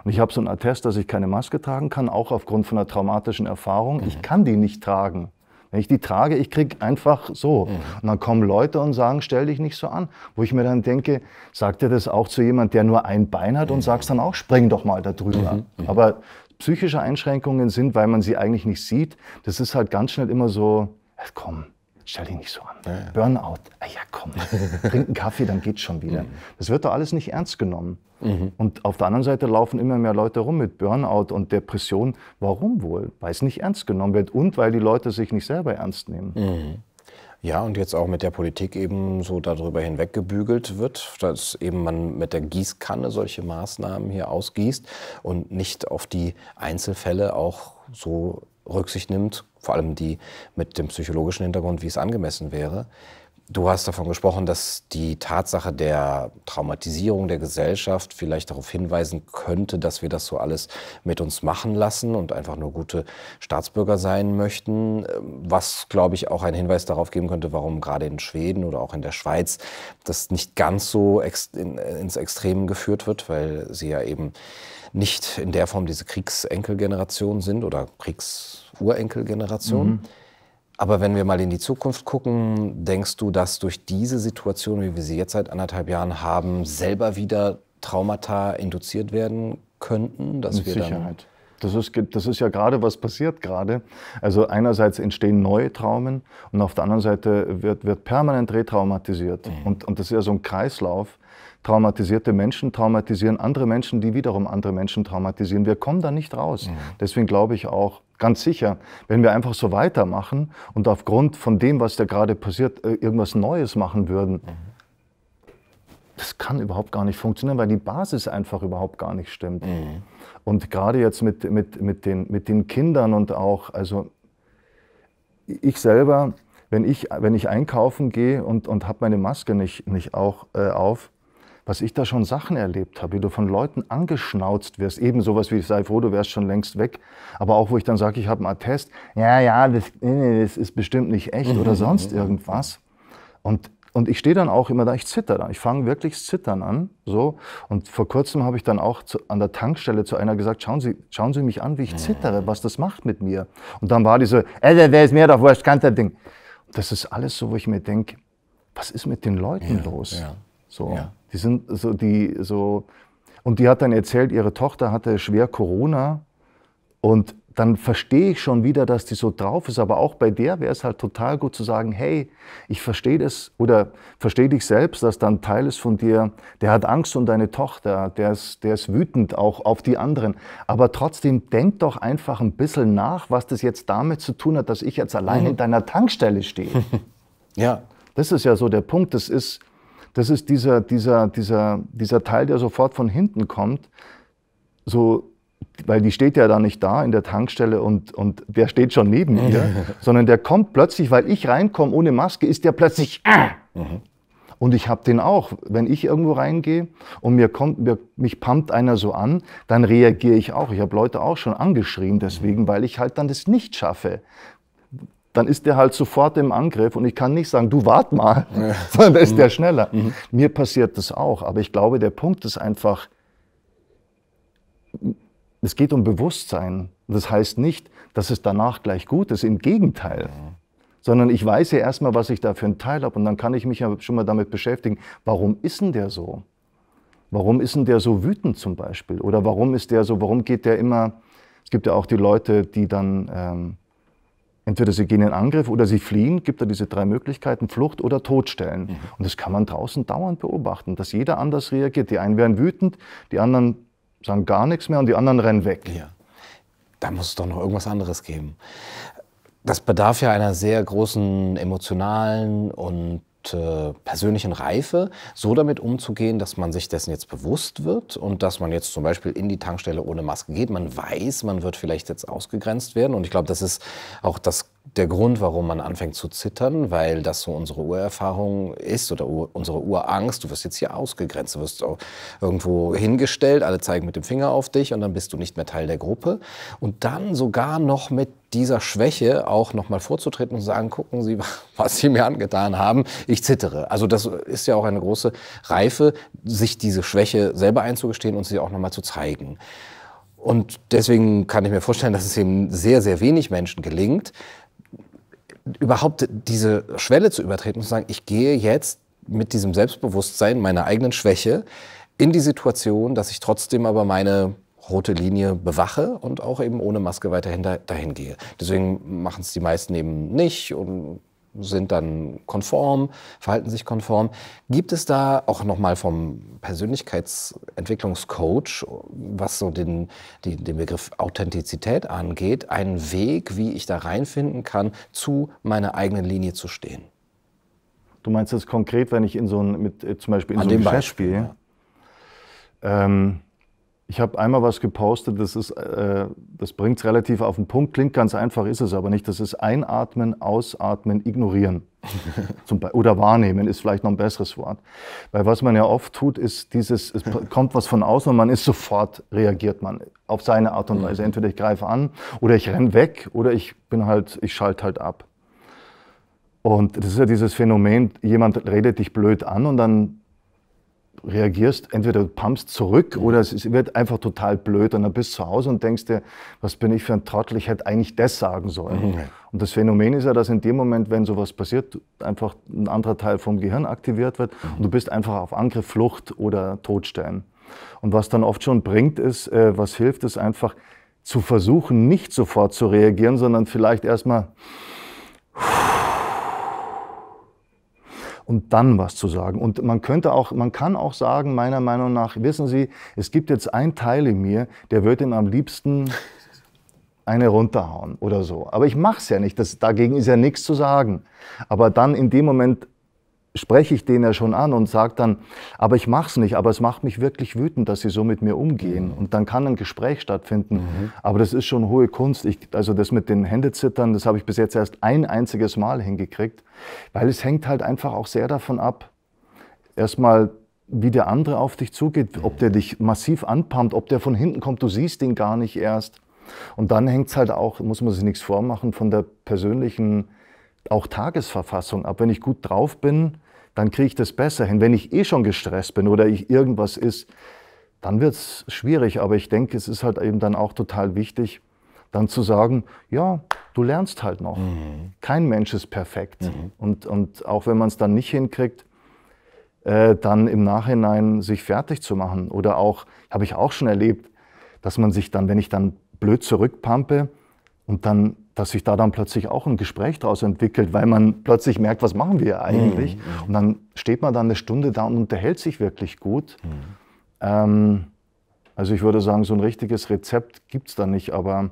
und ich habe so einen Attest, dass ich keine Maske tragen kann, auch aufgrund von einer traumatischen Erfahrung, ich mhm. kann die nicht tragen. Wenn ich die trage, ich kriege einfach so. Mhm. Und dann kommen Leute und sagen, stell dich nicht so an. Wo ich mir dann denke, sagt er das auch zu jemand, der nur ein Bein hat und mhm. sagst dann auch, spring doch mal da drüber. Mhm. mhm. Aber psychische Einschränkungen sind, weil man sie eigentlich nicht sieht, das ist halt ganz schnell immer so, komm, stell dich nicht so an. Ja, ja. Burnout, ah ja komm, trink einen Kaffee, dann geht's schon wieder. Mhm. Das wird doch alles nicht ernst genommen. Mhm. Und auf der anderen Seite laufen immer mehr Leute rum mit Burnout und Depression. Warum wohl? Weil es nicht ernst genommen wird und weil die Leute sich nicht selber ernst nehmen. Mhm. Ja, und jetzt auch mit der Politik eben so darüber hinweggebügelt wird, dass eben man mit der Gießkanne solche Maßnahmen hier ausgießt und nicht auf die Einzelfälle auch so Rücksicht nimmt, vor allem die mit dem psychologischen Hintergrund, wie es angemessen wäre. Du hast davon gesprochen, dass die Tatsache der Traumatisierung der Gesellschaft vielleicht darauf hinweisen könnte, dass wir das so alles mit uns machen lassen und einfach nur gute Staatsbürger sein möchten. Was, glaube ich, auch ein Hinweis darauf geben könnte, warum gerade in Schweden oder auch in der Schweiz das nicht ganz so ex in, ins Extrem geführt wird, weil sie ja eben nicht in der Form diese Kriegsenkelgeneration sind oder Kriegsurenkelgeneration. Mhm. Aber wenn wir mal in die Zukunft gucken, denkst du, dass durch diese Situation, wie wir sie jetzt seit anderthalb Jahren haben, selber wieder Traumata induziert werden könnten? Dass Mit wir Sicherheit. Das ist, das ist ja gerade, was passiert gerade. Also einerseits entstehen neue Traumen und auf der anderen Seite wird, wird permanent retraumatisiert. Mhm. Und, und das ist ja so ein Kreislauf. Traumatisierte Menschen traumatisieren andere Menschen, die wiederum andere Menschen traumatisieren. Wir kommen da nicht raus. Mhm. Deswegen glaube ich auch, ganz sicher, wenn wir einfach so weitermachen und aufgrund von dem, was da gerade passiert, äh, irgendwas Neues machen würden, das kann überhaupt gar nicht funktionieren, weil die Basis einfach überhaupt gar nicht stimmt. Mhm. Und gerade jetzt mit, mit, mit, den, mit den Kindern und auch, also ich selber, wenn ich, wenn ich einkaufen gehe und, und habe meine Maske nicht, nicht auch äh, auf, was ich da schon Sachen erlebt habe, wie du von Leuten angeschnauzt wirst, eben sowas wie, sei froh, du wärst schon längst weg, aber auch wo ich dann sage, ich habe einen Attest, ja, ja, das, das ist bestimmt nicht echt oder sonst irgendwas. Und, und ich stehe dann auch immer da, ich zitter da, ich fange wirklich Zittern an, so. Und vor kurzem habe ich dann auch zu, an der Tankstelle zu einer gesagt, schauen Sie, schauen Sie mich an, wie ich zittere, was das macht mit mir. Und dann war diese, ey, wer ist mir doch wurscht, kann das Ding. Das ist alles so, wo ich mir denke, was ist mit den Leuten ja, los? Ja, so. Ja. Die sind so, die so, und die hat dann erzählt, ihre Tochter hatte schwer Corona und dann verstehe ich schon wieder, dass die so drauf ist. Aber auch bei der wäre es halt total gut zu sagen, hey, ich verstehe das oder verstehe dich selbst, dass dann Teil ist von dir, der hat Angst um deine Tochter, der ist, der ist wütend auch auf die anderen. Aber trotzdem denk doch einfach ein bisschen nach, was das jetzt damit zu tun hat, dass ich jetzt allein mhm. in deiner Tankstelle stehe. ja. Das ist ja so der Punkt. Das ist, das ist dieser, dieser, dieser, dieser Teil, der sofort von hinten kommt, so, weil die steht ja da nicht da in der Tankstelle und, und der steht schon neben mir, sondern der kommt plötzlich, weil ich reinkomme ohne Maske, ist der plötzlich. Äh. Mhm. Und ich habe den auch. Wenn ich irgendwo reingehe und mir kommt, mir, mich pumpt einer so an, dann reagiere ich auch. Ich habe Leute auch schon angeschrien deswegen, weil ich halt dann das nicht schaffe dann ist der halt sofort im Angriff und ich kann nicht sagen, du wart mal, ja. sondern da ist mhm. der schneller. Mhm. Mir passiert das auch, aber ich glaube, der Punkt ist einfach, es geht um Bewusstsein. Das heißt nicht, dass es danach gleich gut ist, im Gegenteil. Mhm. Sondern ich weiß ja erstmal, was ich da für einen Teil habe und dann kann ich mich ja schon mal damit beschäftigen, warum ist denn der so? Warum ist denn der so wütend zum Beispiel? Oder warum ist der so, warum geht der immer, es gibt ja auch die Leute, die dann... Ähm, Entweder sie gehen in Angriff oder sie fliehen, gibt da diese drei Möglichkeiten, Flucht oder Todstellen. Mhm. Und das kann man draußen dauernd beobachten, dass jeder anders reagiert. Die einen werden wütend, die anderen sagen gar nichts mehr und die anderen rennen weg. Ja. Da muss es doch noch irgendwas anderes geben. Das bedarf ja einer sehr großen emotionalen und äh, persönlichen Reife, so damit umzugehen, dass man sich dessen jetzt bewusst wird und dass man jetzt zum Beispiel in die Tankstelle ohne Maske geht. Man weiß, man wird vielleicht jetzt ausgegrenzt werden. Und ich glaube, das ist auch das der Grund, warum man anfängt zu zittern, weil das so unsere Urerfahrung ist oder unsere Urangst. Du wirst jetzt hier ausgegrenzt, du wirst irgendwo hingestellt, alle zeigen mit dem Finger auf dich und dann bist du nicht mehr Teil der Gruppe. Und dann sogar noch mit dieser Schwäche auch noch mal vorzutreten und zu sagen, gucken Sie, was Sie mir angetan haben, ich zittere. Also das ist ja auch eine große Reife, sich diese Schwäche selber einzugestehen und sie auch noch mal zu zeigen. Und deswegen kann ich mir vorstellen, dass es eben sehr, sehr wenig Menschen gelingt, überhaupt diese Schwelle zu übertreten und zu sagen, ich gehe jetzt mit diesem Selbstbewusstsein meiner eigenen Schwäche in die Situation, dass ich trotzdem aber meine rote Linie bewache und auch eben ohne Maske weiterhin dahin gehe. Deswegen machen es die meisten eben nicht und sind dann konform, verhalten sich konform. Gibt es da auch nochmal vom Persönlichkeitsentwicklungscoach, was so den, den, den Begriff Authentizität angeht, einen Weg, wie ich da reinfinden kann, zu meiner eigenen Linie zu stehen? Du meinst das konkret, wenn ich in so ein, mit, äh, zum Beispiel in An so einem Beispiel, ja. ähm, ich habe einmal was gepostet, das, ist, äh, das bringt es relativ auf den Punkt, klingt ganz einfach, ist es aber nicht. Das ist Einatmen, Ausatmen, Ignorieren. oder Wahrnehmen ist vielleicht noch ein besseres Wort. Weil was man ja oft tut, ist dieses, es kommt was von außen und man ist sofort, reagiert man auf seine Art und Weise. Mhm. Entweder ich greife an oder ich renne weg oder ich bin halt, ich schalte halt ab. Und das ist ja dieses Phänomen, jemand redet dich blöd an und dann reagierst, entweder du pumpst zurück oder es wird einfach total blöd und dann bist du zu Hause und denkst dir, was bin ich für ein Trottel, ich hätte eigentlich das sagen sollen. Mhm. Und das Phänomen ist ja, dass in dem Moment, wenn sowas passiert, einfach ein anderer Teil vom Gehirn aktiviert wird mhm. und du bist einfach auf Angriff, Flucht oder Todstellen. Und was dann oft schon bringt, ist, äh, was hilft, ist einfach zu versuchen, nicht sofort zu reagieren, sondern vielleicht erstmal und dann was zu sagen. Und man könnte auch, man kann auch sagen, meiner Meinung nach, wissen Sie, es gibt jetzt einen Teil in mir, der wird ihm am liebsten eine runterhauen oder so. Aber ich mache es ja nicht. Das, dagegen ist ja nichts zu sagen. Aber dann in dem Moment spreche ich den ja schon an und sage dann, aber ich mache es nicht, aber es macht mich wirklich wütend, dass sie so mit mir umgehen. Mhm. Und dann kann ein Gespräch stattfinden. Mhm. Aber das ist schon hohe Kunst. Ich, also das mit den Händezittern, das habe ich bis jetzt erst ein einziges Mal hingekriegt, weil es hängt halt einfach auch sehr davon ab, erstmal wie der andere auf dich zugeht, ob der dich massiv anpumpt, ob der von hinten kommt, du siehst ihn gar nicht erst. Und dann hängt es halt auch, muss man sich nichts vormachen, von der persönlichen auch Tagesverfassung ab. Wenn ich gut drauf bin, dann kriege ich das besser hin. Wenn ich eh schon gestresst bin oder ich irgendwas ist, dann wird es schwierig. Aber ich denke, es ist halt eben dann auch total wichtig, dann zu sagen, ja, du lernst halt noch. Mhm. Kein Mensch ist perfekt. Mhm. Und, und auch wenn man es dann nicht hinkriegt, äh, dann im Nachhinein sich fertig zu machen. Oder auch, habe ich auch schon erlebt, dass man sich dann, wenn ich dann blöd zurückpampe und dann dass sich da dann plötzlich auch ein Gespräch daraus entwickelt, weil man plötzlich merkt, was machen wir eigentlich? Mhm. Und dann steht man dann eine Stunde da und unterhält sich wirklich gut. Mhm. Ähm, also ich würde sagen, so ein richtiges Rezept gibt es da nicht, aber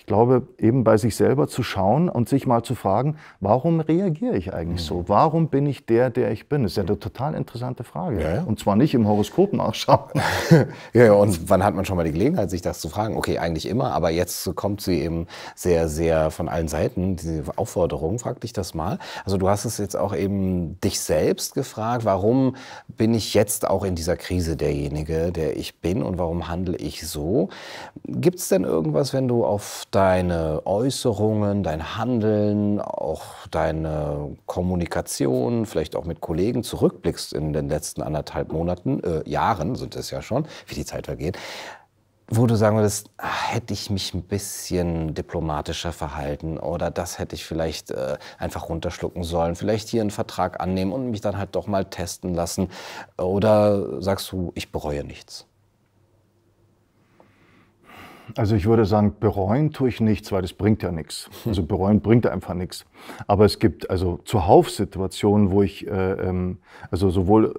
ich glaube, eben bei sich selber zu schauen und sich mal zu fragen, warum reagiere ich eigentlich so? Mhm. Warum bin ich der, der ich bin? Das ist ja eine total interessante Frage. Ja, ja. Und zwar nicht im Horoskop nachschauen. ja, ja, und wann hat man schon mal die Gelegenheit, sich das zu fragen? Okay, eigentlich immer, aber jetzt kommt sie eben sehr, sehr von allen Seiten, diese Aufforderung, frag dich das mal. Also du hast es jetzt auch eben dich selbst gefragt, warum bin ich jetzt auch in dieser Krise derjenige, der ich bin und warum handle ich so? Gibt es denn irgendwas, wenn du auf deine Äußerungen, dein Handeln, auch deine Kommunikation, vielleicht auch mit Kollegen zurückblickst in den letzten anderthalb Monaten, äh, Jahren sind es ja schon, wie die Zeit vergeht, wo du sagen würdest, ach, hätte ich mich ein bisschen diplomatischer verhalten oder das hätte ich vielleicht äh, einfach runterschlucken sollen, vielleicht hier einen Vertrag annehmen und mich dann halt doch mal testen lassen oder sagst du, ich bereue nichts? Also ich würde sagen, bereuen tue ich nichts, weil das bringt ja nichts. Also bereuen bringt einfach nichts. Aber es gibt also zuhauf Situationen, wo ich äh, ähm, also sowohl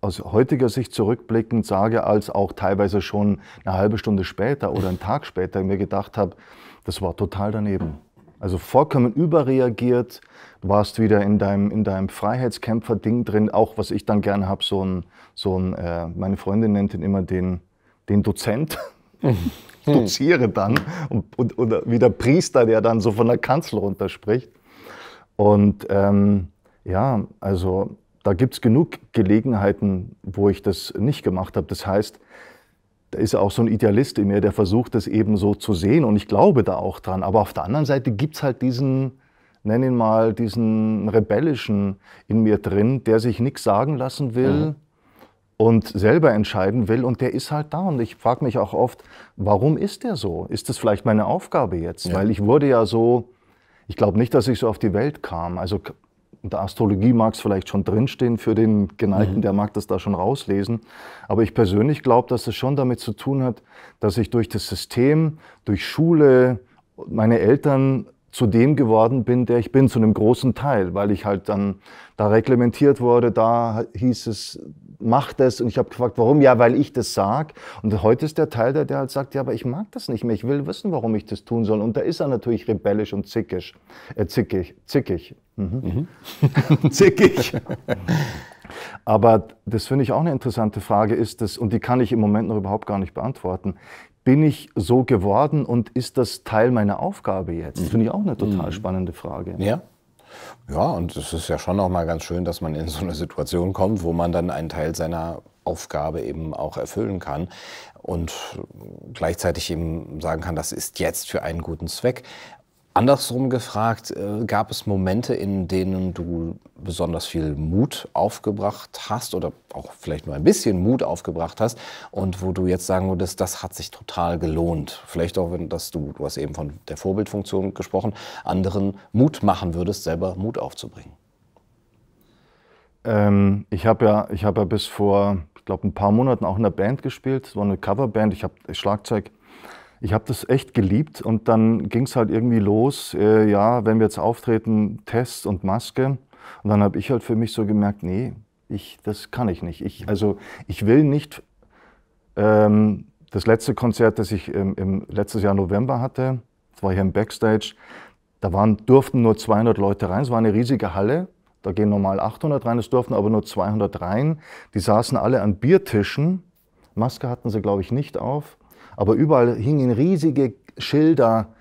aus heutiger Sicht zurückblickend sage, als auch teilweise schon eine halbe Stunde später oder einen Tag später mir gedacht habe, das war total daneben. Also vollkommen überreagiert, du warst wieder in deinem, in deinem Freiheitskämpfer-Ding drin, auch was ich dann gerne habe, so ein, so ein äh, meine Freundin nennt ihn immer den, den Dozent. Doziere dann und, und, oder wie der Priester, der dann so von der Kanzel runterspricht. Und ähm, ja, also da gibt es genug Gelegenheiten, wo ich das nicht gemacht habe. Das heißt, da ist auch so ein Idealist in mir, der versucht, das eben so zu sehen und ich glaube da auch dran. Aber auf der anderen Seite gibt es halt diesen, nenn ihn mal, diesen rebellischen in mir drin, der sich nichts sagen lassen will. Mhm und selber entscheiden will und der ist halt da. Und ich frage mich auch oft, warum ist der so? Ist das vielleicht meine Aufgabe jetzt? Ja. Weil ich wurde ja so, ich glaube nicht, dass ich so auf die Welt kam. Also in der Astrologie mag es vielleicht schon drinstehen für den Geneigten, mhm. der mag das da schon rauslesen. Aber ich persönlich glaube, dass es schon damit zu tun hat, dass ich durch das System, durch Schule, meine Eltern zu dem geworden bin, der ich bin, zu einem großen Teil, weil ich halt dann da reglementiert wurde, da hieß es, mach das. Und ich habe gefragt, warum? Ja, weil ich das sag. Und heute ist der Teil, der, der halt sagt, ja, aber ich mag das nicht mehr. Ich will wissen, warum ich das tun soll. Und da ist er natürlich rebellisch und zickig. Äh, zickig. Zickig. Mhm. Mhm. zickig. aber das finde ich auch eine interessante Frage, ist das, und die kann ich im Moment noch überhaupt gar nicht beantworten bin ich so geworden und ist das Teil meiner Aufgabe jetzt? Das finde ich auch eine total mhm. spannende Frage. Ja. Ja, und es ist ja schon auch mal ganz schön, dass man in so eine Situation kommt, wo man dann einen Teil seiner Aufgabe eben auch erfüllen kann und gleichzeitig eben sagen kann, das ist jetzt für einen guten Zweck. Andersrum gefragt, äh, gab es Momente, in denen du besonders viel Mut aufgebracht hast oder auch vielleicht nur ein bisschen Mut aufgebracht hast und wo du jetzt sagen würdest, das hat sich total gelohnt? Vielleicht auch, wenn dass du, du hast eben von der Vorbildfunktion gesprochen, anderen Mut machen würdest, selber Mut aufzubringen. Ähm, ich habe ja, hab ja bis vor, ich glaube, ein paar Monaten auch in der Band gespielt. Es war eine Coverband. Ich habe Schlagzeug ich habe das echt geliebt und dann ging es halt irgendwie los, äh, ja, wenn wir jetzt auftreten, Test und Maske. Und dann habe ich halt für mich so gemerkt, nee, ich, das kann ich nicht. Ich, also ich will nicht ähm, das letzte Konzert, das ich im, im letztes Jahr November hatte, das war hier im Backstage, da waren, durften nur 200 Leute rein. Es war eine riesige Halle. Da gehen normal 800 rein, es durften aber nur 200 rein. Die saßen alle an Biertischen. Maske hatten sie, glaube ich, nicht auf aber überall hingen riesige Schilder,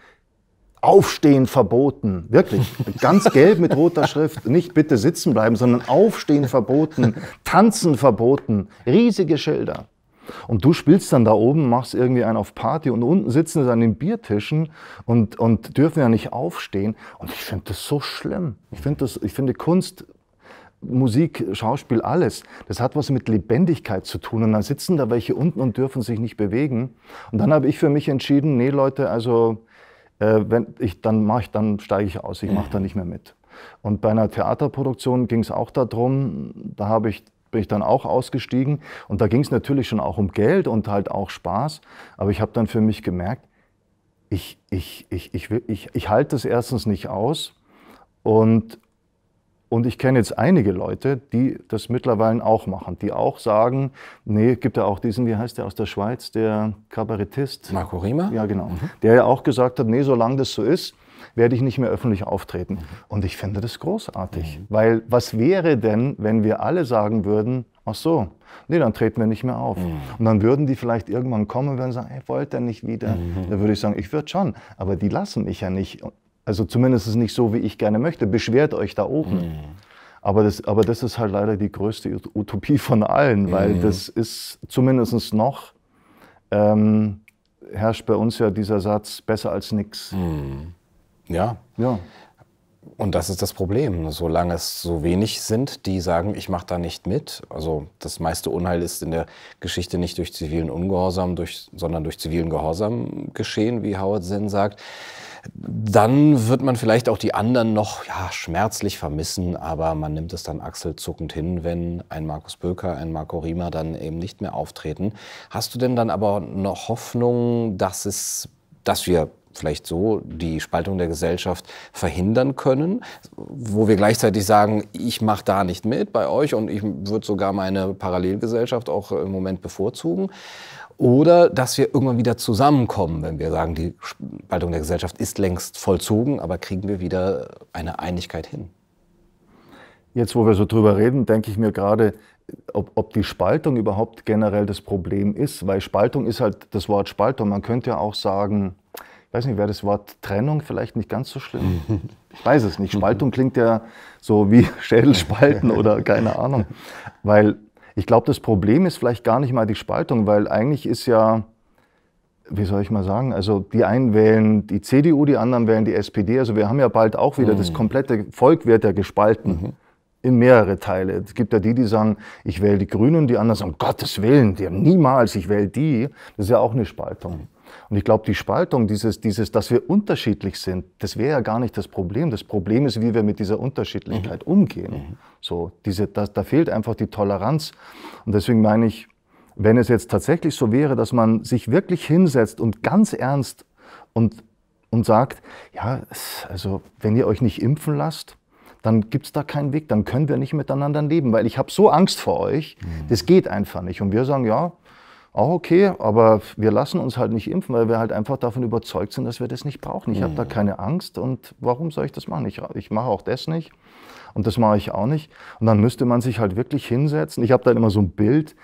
Aufstehen verboten, wirklich, ganz gelb mit roter Schrift, nicht bitte sitzen bleiben, sondern Aufstehen verboten, Tanzen verboten, riesige Schilder. Und du spielst dann da oben, machst irgendwie einen auf Party und unten sitzen sie an den Biertischen und, und dürfen ja nicht aufstehen. Und ich finde das so schlimm. Ich finde ich finde Kunst Musik, Schauspiel, alles. Das hat was mit Lebendigkeit zu tun. Und dann sitzen da welche unten und dürfen sich nicht bewegen. Und dann habe ich für mich entschieden, nee Leute, also äh, wenn ich, dann mache ich, dann steige ich aus. Ich mache da nicht mehr mit. Und bei einer Theaterproduktion ging es auch darum, da habe ich bin ich dann auch ausgestiegen und da ging es natürlich schon auch um Geld und halt auch Spaß, aber ich habe dann für mich gemerkt, ich, ich, ich, ich, ich, ich halte das erstens nicht aus und, und ich kenne jetzt einige Leute, die das mittlerweile auch machen, die auch sagen, nee, gibt ja auch diesen, wie heißt der aus der Schweiz, der Kabarettist. Marco Riemer? Ja, genau. Mhm. Der ja auch gesagt hat, nee, solange das so ist, werde ich nicht mehr öffentlich auftreten. Mhm. Und ich finde das großartig. Mhm. Weil was wäre denn, wenn wir alle sagen würden, ach so, nee, dann treten wir nicht mehr auf. Mhm. Und dann würden die vielleicht irgendwann kommen und sagen, hey, wollt ihr nicht wieder? Mhm. Dann würde ich sagen, ich würde schon, aber die lassen mich ja nicht. Also zumindest nicht so, wie ich gerne möchte. Beschwert euch da oben. Mhm. Aber, das, aber das ist halt leider die größte Utopie von allen, weil mhm. das ist zumindest noch, ähm, herrscht bei uns ja dieser Satz, besser als nichts. Mhm. Ja. ja. Und das ist das Problem. Solange es so wenig sind, die sagen, ich mache da nicht mit. Also das meiste Unheil ist in der Geschichte nicht durch zivilen Ungehorsam, durch, sondern durch zivilen Gehorsam geschehen, wie Howard Zinn sagt dann wird man vielleicht auch die anderen noch ja, schmerzlich vermissen, aber man nimmt es dann achselzuckend hin, wenn ein Markus Böker, ein Marco Riemer dann eben nicht mehr auftreten. Hast du denn dann aber noch Hoffnung, dass es, dass wir vielleicht so die Spaltung der Gesellschaft verhindern können, wo wir gleichzeitig sagen, ich mache da nicht mit bei euch und ich würde sogar meine Parallelgesellschaft auch im Moment bevorzugen. Oder dass wir irgendwann wieder zusammenkommen, wenn wir sagen, die Spaltung der Gesellschaft ist längst vollzogen, aber kriegen wir wieder eine Einigkeit hin. Jetzt, wo wir so drüber reden, denke ich mir gerade, ob, ob, die Spaltung überhaupt generell das Problem ist, weil Spaltung ist halt das Wort Spaltung. Man könnte ja auch sagen, ich weiß nicht, wäre das Wort Trennung vielleicht nicht ganz so schlimm? Ich weiß es nicht. Spaltung klingt ja so wie Schädelspalten oder keine Ahnung. Weil ich glaube, das Problem ist vielleicht gar nicht mal die Spaltung, weil eigentlich ist ja, wie soll ich mal sagen, also die einen wählen die CDU, die anderen wählen die SPD. Also wir haben ja bald auch wieder, mhm. das komplette Volk wird ja gespalten. Mhm. In mehrere Teile. Es gibt ja die, die sagen, ich wähle die Grünen, die anderen sagen, um Gottes Willen, die haben niemals, ich wähle die. Das ist ja auch eine Spaltung. Und ich glaube, die Spaltung, dieses, dieses, dass wir unterschiedlich sind, das wäre ja gar nicht das Problem. Das Problem ist, wie wir mit dieser Unterschiedlichkeit mhm. umgehen. Mhm. So, diese, das, da fehlt einfach die Toleranz. Und deswegen meine ich, wenn es jetzt tatsächlich so wäre, dass man sich wirklich hinsetzt und ganz ernst und, und sagt, ja, also wenn ihr euch nicht impfen lasst, dann gibt es da keinen Weg, dann können wir nicht miteinander leben, weil ich habe so Angst vor euch, mhm. das geht einfach nicht. Und wir sagen, ja, auch okay, aber wir lassen uns halt nicht impfen, weil wir halt einfach davon überzeugt sind, dass wir das nicht brauchen. Ich mhm. habe da keine Angst und warum soll ich das machen? Ich, ich mache auch das nicht und das mache ich auch nicht. Und dann müsste man sich halt wirklich hinsetzen. Ich habe dann immer so ein Bild,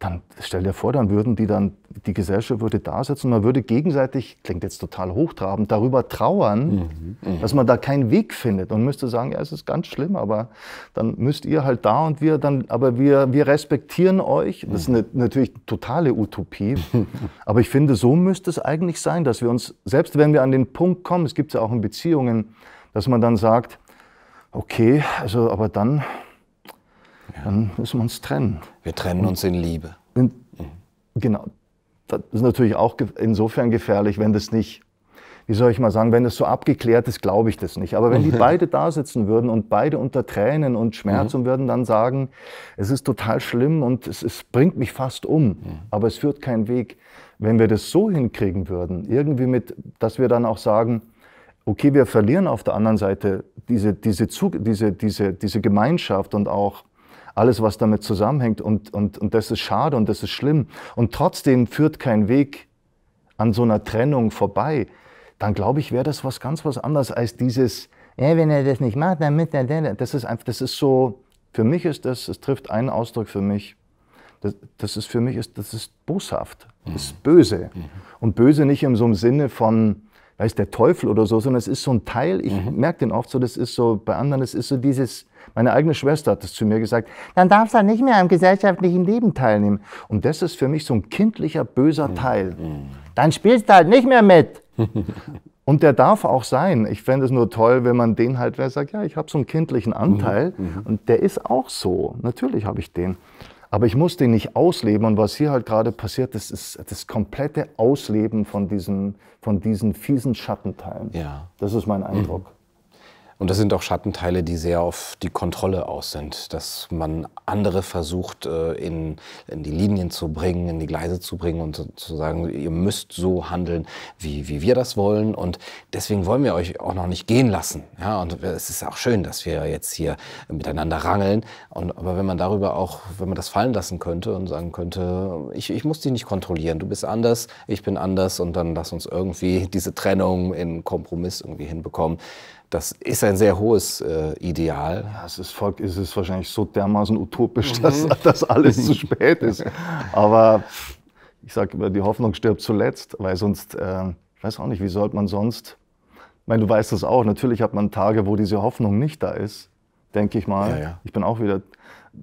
dann stell dir vor, dann würden die dann, die Gesellschaft würde da sitzen und man würde gegenseitig, klingt jetzt total hochtrabend, darüber trauern, mhm, mhm, dass man da keinen Weg findet und müsste sagen, ja, es ist ganz schlimm, aber dann müsst ihr halt da und wir dann, aber wir, wir respektieren euch. Das ist eine, natürlich totale Utopie. aber ich finde, so müsste es eigentlich sein, dass wir uns, selbst wenn wir an den Punkt kommen, es gibt es ja auch in Beziehungen, dass man dann sagt, okay, also aber dann dann müssen wir uns trennen. Wir trennen uns in Liebe. Und, genau. Das ist natürlich auch insofern gefährlich, wenn das nicht, wie soll ich mal sagen, wenn das so abgeklärt ist, glaube ich das nicht. Aber wenn die beide da sitzen würden und beide unter Tränen und Schmerz mhm. und würden dann sagen, es ist total schlimm und es, es bringt mich fast um, mhm. aber es führt keinen Weg. Wenn wir das so hinkriegen würden, irgendwie mit, dass wir dann auch sagen, okay, wir verlieren auf der anderen Seite diese, diese, diese, diese, diese Gemeinschaft und auch alles, was damit zusammenhängt. Und, und, und das ist schade und das ist schlimm. Und trotzdem führt kein Weg an so einer Trennung vorbei. Dann glaube ich, wäre das was ganz was anderes als dieses, ja, wenn er das nicht macht, dann mit der, das ist einfach, das ist so, für mich ist das, es trifft einen Ausdruck für mich. Das, das ist für mich, ist, das ist boshaft, das ist mhm. böse. Mhm. Und böse nicht in so einem Sinne von, weiß der Teufel oder so, sondern es ist so ein Teil, ich mhm. merke den oft so, das ist so, bei anderen, es ist so dieses, meine eigene Schwester hat es zu mir gesagt, dann darfst du nicht mehr am gesellschaftlichen Leben teilnehmen. Und das ist für mich so ein kindlicher, böser mhm. Teil. Dann spielst du halt nicht mehr mit. Und der darf auch sein. Ich fände es nur toll, wenn man den halt, wer sagt, ja, ich habe so einen kindlichen Anteil. Mhm. mhm. Und der ist auch so. Natürlich habe ich den. Aber ich muss den nicht ausleben. Und was hier halt gerade passiert, das ist das komplette Ausleben von diesen, von diesen fiesen Schattenteilen. Ja. Das ist mein Eindruck. Mhm. Und das sind auch Schattenteile, die sehr auf die Kontrolle aus sind, dass man andere versucht, äh, in, in die Linien zu bringen, in die Gleise zu bringen und zu sagen, ihr müsst so handeln, wie, wie wir das wollen. Und deswegen wollen wir euch auch noch nicht gehen lassen. Ja, und es ist auch schön, dass wir jetzt hier miteinander rangeln. Und, aber wenn man darüber auch, wenn man das fallen lassen könnte und sagen könnte, ich, ich muss dich nicht kontrollieren, du bist anders, ich bin anders und dann lass uns irgendwie diese Trennung in Kompromiss irgendwie hinbekommen das ist ein sehr hohes äh, Ideal. Ja, es ist, es ist wahrscheinlich so dermaßen utopisch, mhm. dass, dass alles zu spät ist. Aber ich sage immer, die Hoffnung stirbt zuletzt, weil sonst, äh, ich weiß auch nicht, wie sollte man sonst, ich meine, du weißt das auch, natürlich hat man Tage, wo diese Hoffnung nicht da ist, denke ich mal. Ja, ja. Ich bin auch wieder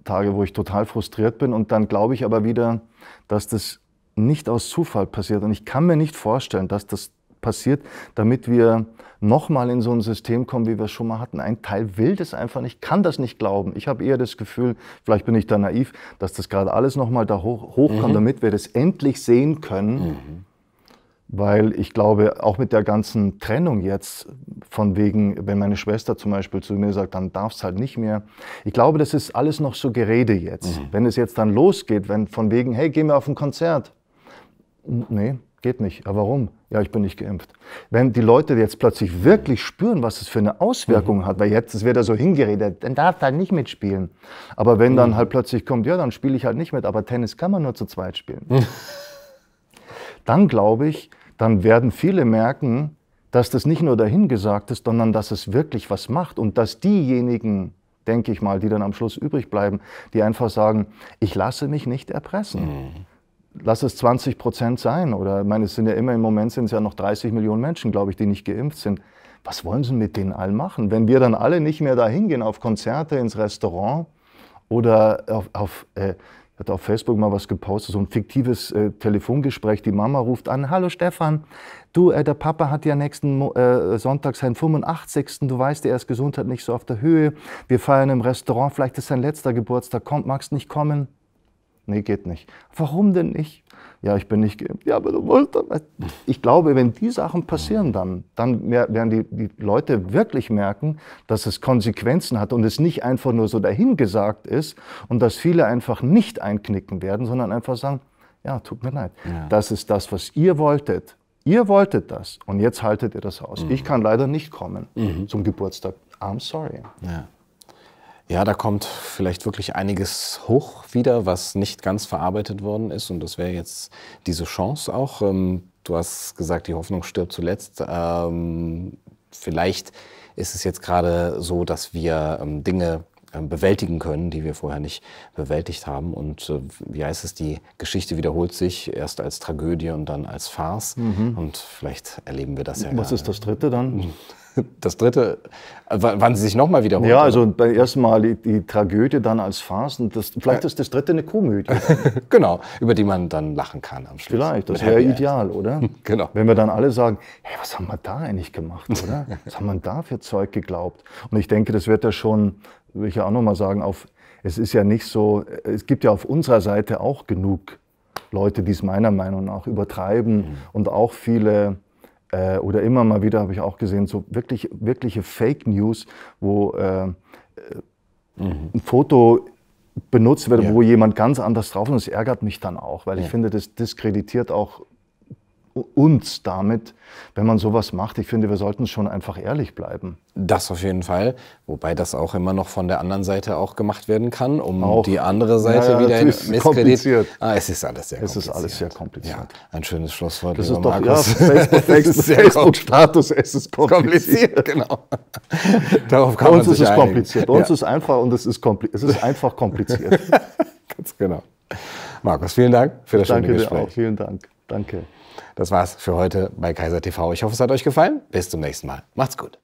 Tage, wo ich total frustriert bin und dann glaube ich aber wieder, dass das nicht aus Zufall passiert. Und ich kann mir nicht vorstellen, dass das passiert, damit wir nochmal in so ein System kommen, wie wir es schon mal hatten. Ein Teil will das einfach nicht, kann das nicht glauben. Ich habe eher das Gefühl, vielleicht bin ich da naiv, dass das gerade alles nochmal da hoch, hochkommt, mhm. damit wir das endlich sehen können. Mhm. weil ich glaube, auch mit der ganzen Trennung jetzt, von wegen, wenn meine Schwester zum Beispiel zu mir sagt, dann darf es halt nicht mehr. Ich glaube, das ist alles noch so Gerede jetzt. Mhm. Wenn es jetzt dann losgeht, wenn von wegen, hey, gehen wir auf ein Konzert. Nee, geht nicht. Aber warum? Ja, ich bin nicht geimpft. Wenn die Leute jetzt plötzlich wirklich spüren, was es für eine Auswirkung mhm. hat, weil jetzt wird er so hingeredet, dann darf halt nicht mitspielen. Aber wenn mhm. dann halt plötzlich kommt, ja, dann spiele ich halt nicht mit, aber Tennis kann man nur zu zweit spielen. dann glaube ich, dann werden viele merken, dass das nicht nur dahingesagt ist, sondern dass es wirklich was macht und dass diejenigen, denke ich mal, die dann am Schluss übrig bleiben, die einfach sagen, ich lasse mich nicht erpressen. Lass es 20 Prozent sein oder ich meine, es sind ja immer im Moment sind es ja noch 30 Millionen Menschen, glaube ich, die nicht geimpft sind. Was wollen sie mit denen allen machen? Wenn wir dann alle nicht mehr da hingehen auf Konzerte, ins Restaurant oder auf, auf äh, ich hatte auf Facebook mal was gepostet, so ein fiktives äh, Telefongespräch. Die Mama ruft an, hallo Stefan, du, äh, der Papa hat ja nächsten äh, Sonntag seinen 85. Du weißt, er ist Gesundheit nicht so auf der Höhe. Wir feiern im Restaurant, vielleicht ist sein letzter Geburtstag. Kommt, magst nicht kommen? Nee, geht nicht. Warum denn nicht? ja, ich bin nicht geimpft. Ja, aber du musst doch. Ich glaube, wenn die Sachen passieren, dann, dann werden die, die Leute wirklich merken, dass es Konsequenzen hat und es nicht einfach nur so dahingesagt ist und dass viele einfach nicht einknicken werden, sondern einfach sagen, ja, tut mir leid. Ja. Das ist das, was ihr wolltet. Ihr wolltet das und jetzt haltet ihr das aus. Mhm. Ich kann leider nicht kommen mhm. zum Geburtstag. I'm sorry. Ja. Ja, da kommt vielleicht wirklich einiges hoch wieder, was nicht ganz verarbeitet worden ist. Und das wäre jetzt diese Chance auch. Ähm, du hast gesagt, die Hoffnung stirbt zuletzt. Ähm, vielleicht ist es jetzt gerade so, dass wir ähm, Dinge bewältigen können, die wir vorher nicht bewältigt haben. Und äh, wie heißt es, die Geschichte wiederholt sich erst als Tragödie und dann als Farce. Mhm. Und vielleicht erleben wir das ja. Was ist das dritte dann? das dritte, wann sie sich nochmal wiederholt? Ja, also beim ersten Mal die, die, Tragödie dann als Farce und das, vielleicht ist das dritte eine Komödie. genau, über die man dann lachen kann am Schluss. Vielleicht, das wäre ideal, oder? genau. Wenn wir dann alle sagen, hey, was haben wir da eigentlich gemacht, oder? was haben wir da für Zeug geglaubt? Und ich denke, das wird ja schon, will ich ja auch nochmal sagen, auf, es ist ja nicht so, es gibt ja auf unserer Seite auch genug Leute, die es meiner Meinung nach übertreiben mhm. und auch viele äh, oder immer mal wieder habe ich auch gesehen, so wirklich, wirkliche Fake News, wo äh, mhm. ein Foto benutzt wird, ja. wo jemand ganz anders drauf ist. Das ärgert mich dann auch, weil ja. ich finde, das diskreditiert auch uns damit, wenn man sowas macht. Ich finde, wir sollten schon einfach ehrlich bleiben. Das auf jeden Fall, wobei das auch immer noch von der anderen Seite auch gemacht werden kann, um auch. die andere Seite ja, ja, wieder in Misskredit. Ah, es ist alles sehr es kompliziert. Es ist alles sehr kompliziert. Ja, ein schönes Schlusswort. Das ist doch Markus. ja, Facebook, Facebook, Status, es ist kompliziert. kompliziert genau. Darauf kann Bei uns man sich ist es kompliziert. Bei uns ist einfach und es ist, es ist einfach kompliziert. Ganz genau. Markus, vielen Dank für das Danke schöne Gespräch. Danke dir auch. Vielen Dank. Danke. Das war's für heute bei Kaiser TV. Ich hoffe, es hat euch gefallen. Bis zum nächsten Mal. Macht's gut.